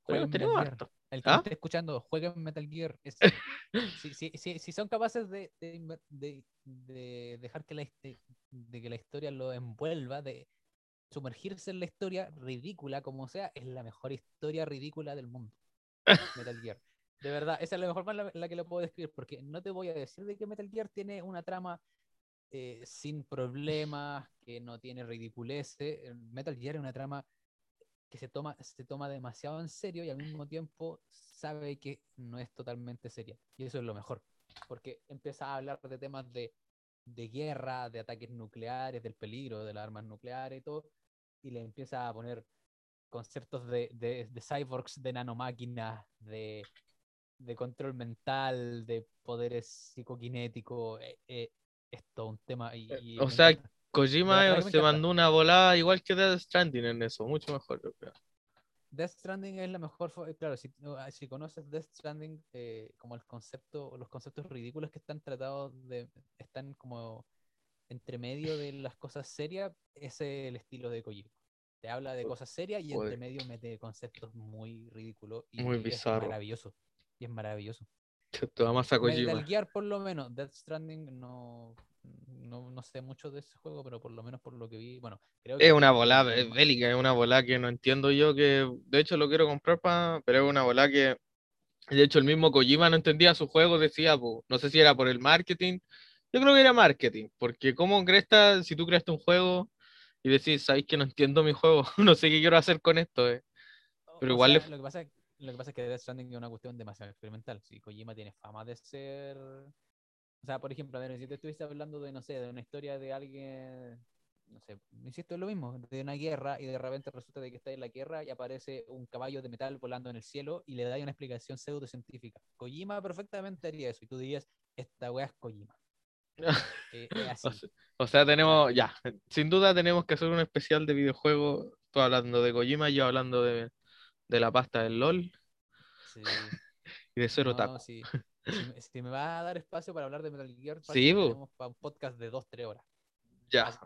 Metal Gear. harto. El que ¿Ah? esté escuchando, jueguen Metal Gear. Es- si, si, si, si son capaces de, de, inver- de- de dejar que la, hist- de que la historia lo envuelva, de sumergirse en la historia ridícula como sea, es la mejor historia ridícula del mundo. Metal Gear. De verdad, esa es la mejor manera en la que lo puedo describir, porque no te voy a decir de que Metal Gear tiene una trama eh, sin problemas, que no tiene ridiculeces. Eh, Metal Gear es una trama que se toma, se toma demasiado en serio y al mismo tiempo sabe que no es totalmente seria. Y eso es lo mejor, porque empieza a hablar de temas de, de guerra, de ataques nucleares, del peligro de las armas nucleares y todo, y le empieza a poner conceptos de, de, de cyborgs, de nanomáquinas, de, de control mental, de poderes psicoquinéticos. eh, eh, es todo un tema. Y, y O sea. Kojima se mandó una volada igual que Death Stranding en eso, mucho mejor, yo creo. Death Stranding es la mejor, claro, si, ah, si conoces Death Stranding, eh, como el concepto, los conceptos ridículos que están tratados de, están como entre medio de las cosas serias, ese es el estilo de Kojima. Te habla de cosas serias y entre medio mete conceptos muy ridículos y Muy es maravilloso. Y es maravilloso. Te amas a Metal Kojima. Gear, por lo menos, Death Stranding no, no, no sé mucho de ese juego, pero por lo menos por lo que vi, bueno, creo que Es una el es bélica, es una volada que no entiendo yo que, de hecho lo quiero comprar para, pero es una volada que, de hecho el mismo Kojima no entendía su juego, decía, po, no sé si era por el marketing, yo creo que era marketing, porque cómo crees si tú creaste un juego y decís, sabéis que no entiendo mi juego, no sé qué quiero hacer con esto, eh". Pero o igual le sea, lo que pasa es, lo que pasa es que Death Stranding es una cuestión demasiado experimental. Si Kojima tiene fama de ser. O sea, por ejemplo, a ver, si te estuviste hablando de, no sé, de una historia de alguien. No sé, insisto, es lo mismo, de una guerra y de repente resulta de que está en la guerra y aparece un caballo de metal volando en el cielo y le da una explicación pseudocientífica. Kojima perfectamente haría eso y tú dirías, esta wea es Kojima. Eh, así. O sea, o sea, tenemos, ya, sin duda tenemos que hacer un especial de videojuegos, tú hablando de Kojima, yo hablando de, de la pasta del LOL Sí. y de Zero No, sí. Si, me, si me va a dar espacio para hablar de Metal Gear, Sí, fácil, bo. tenemos pa' un podcast de 2-3 horas. Ya.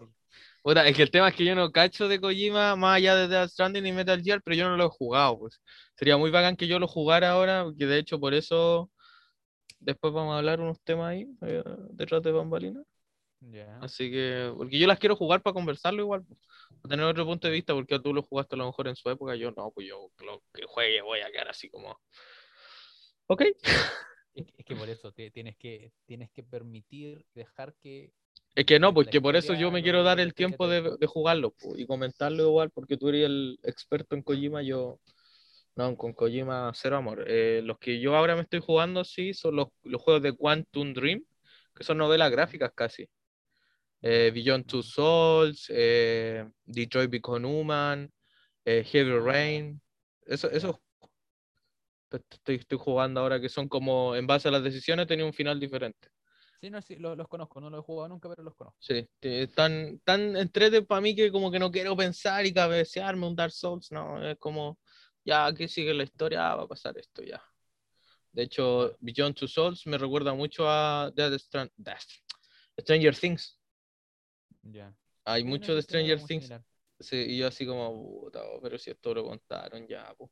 Puta, es que el tema es que yo no cacho de Kojima más allá de Death Stranding y Metal Gear, pero yo no lo he jugado, pues. Sería muy bacán que yo lo jugara ahora, porque de hecho por eso después vamos a hablar unos temas ahí, eh, detrás de bambalinas. Ya. Así que, porque yo las quiero jugar para conversarlo igual, pues, para tener otro punto de vista, porque tú lo jugaste a lo mejor en su época, yo no, pues yo lo que juegue voy a quedar así como... Ok. Es, que- es que por eso te- tienes que tienes que permitir dejar que Es que no, la pues por eso yo me quiero dar el tiempo de, de jugarlo pues, y comentarlo igual, porque tú eres el experto en Kojima, yo no, con Kojima cero amor. Eh, los que yo ahora me estoy jugando, sí, son los, los juegos de Quantum Dream, que son novelas gráficas casi. Eh, Beyond Two Souls, eh, Detroit Become Human, eh, Heavy Ah. Rain, eso, Ya. Estoy, estoy jugando ahora que son como en base a las decisiones tenía un final diferente. Sí, no, sí, lo- los, conozco, no los he jugado nunca, pero los conozco. Sí, tan, tan entrete para mí que como que no quiero pensar y cabecearme un Dark Souls, no, es como, ya aquí sigue la historia, ah, va a pasar esto ya. De hecho, Beyond Two Souls me recuerda mucho a Death Strand- Death- Stranger Things. Ya. Hay Sí, mucho de Stranger Things. Sí, y yo así como, puta, oh, pero si esto lo contaron ya, po.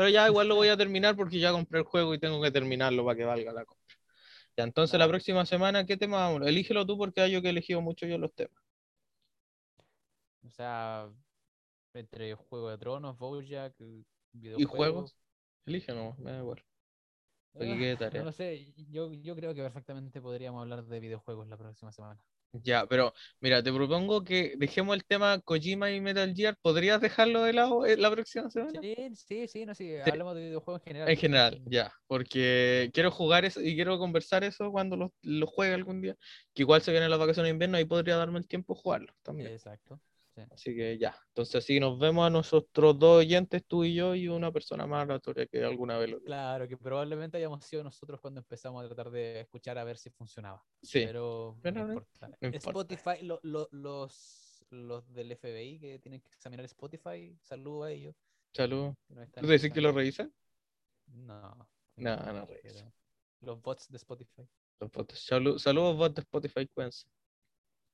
Pero ya igual lo voy a terminar porque ya compré el juego y tengo que terminarlo para que valga la compra. Ya, entonces la Dale. próxima semana, ¿qué tema vamos? Elígelo tú porque hay yo que he elegido mucho yo los temas. O sea, entre Juego de Tronos, Bojack, eh, ¿Y videojuegos. juegos? Elige no, me da igual. Para que Ah, quede No tarea. lo sé, yo, yo creo que perfectamente podríamos hablar de videojuegos la próxima semana. Ya, pero mira, te propongo que dejemos el tema Kojima y Metal Gear. ¿Podrías dejarlo de lado eh, la próxima semana? Sí, sí, sí, no, sí, Sí. hablamos de videojuegos en general. En general, Sí. ya, porque quiero jugar eso y quiero conversar eso cuando lo, lo juegue algún día. Que igual se vienen las vacaciones de invierno y podría darme el tiempo de jugarlo también. Exacto. Sí. Así que ya, entonces así nos vemos a nosotros dos oyentes, tú y yo, y una persona más aleatoria que alguna vez lo Claro, que probablemente hayamos sido nosotros cuando empezamos a tratar de escuchar a ver si funcionaba. Sí, Pero, pero no no- importa. no importa. Spotify, lo- lo- los, los del FBI que tienen que examinar Spotify, saludo a ellos. salud. ¿Tú decís que lo revisan? No. No, no revisan. Los bots de Spotify. Los bots. Salu- Saludos, bots de Spotify, cuídense.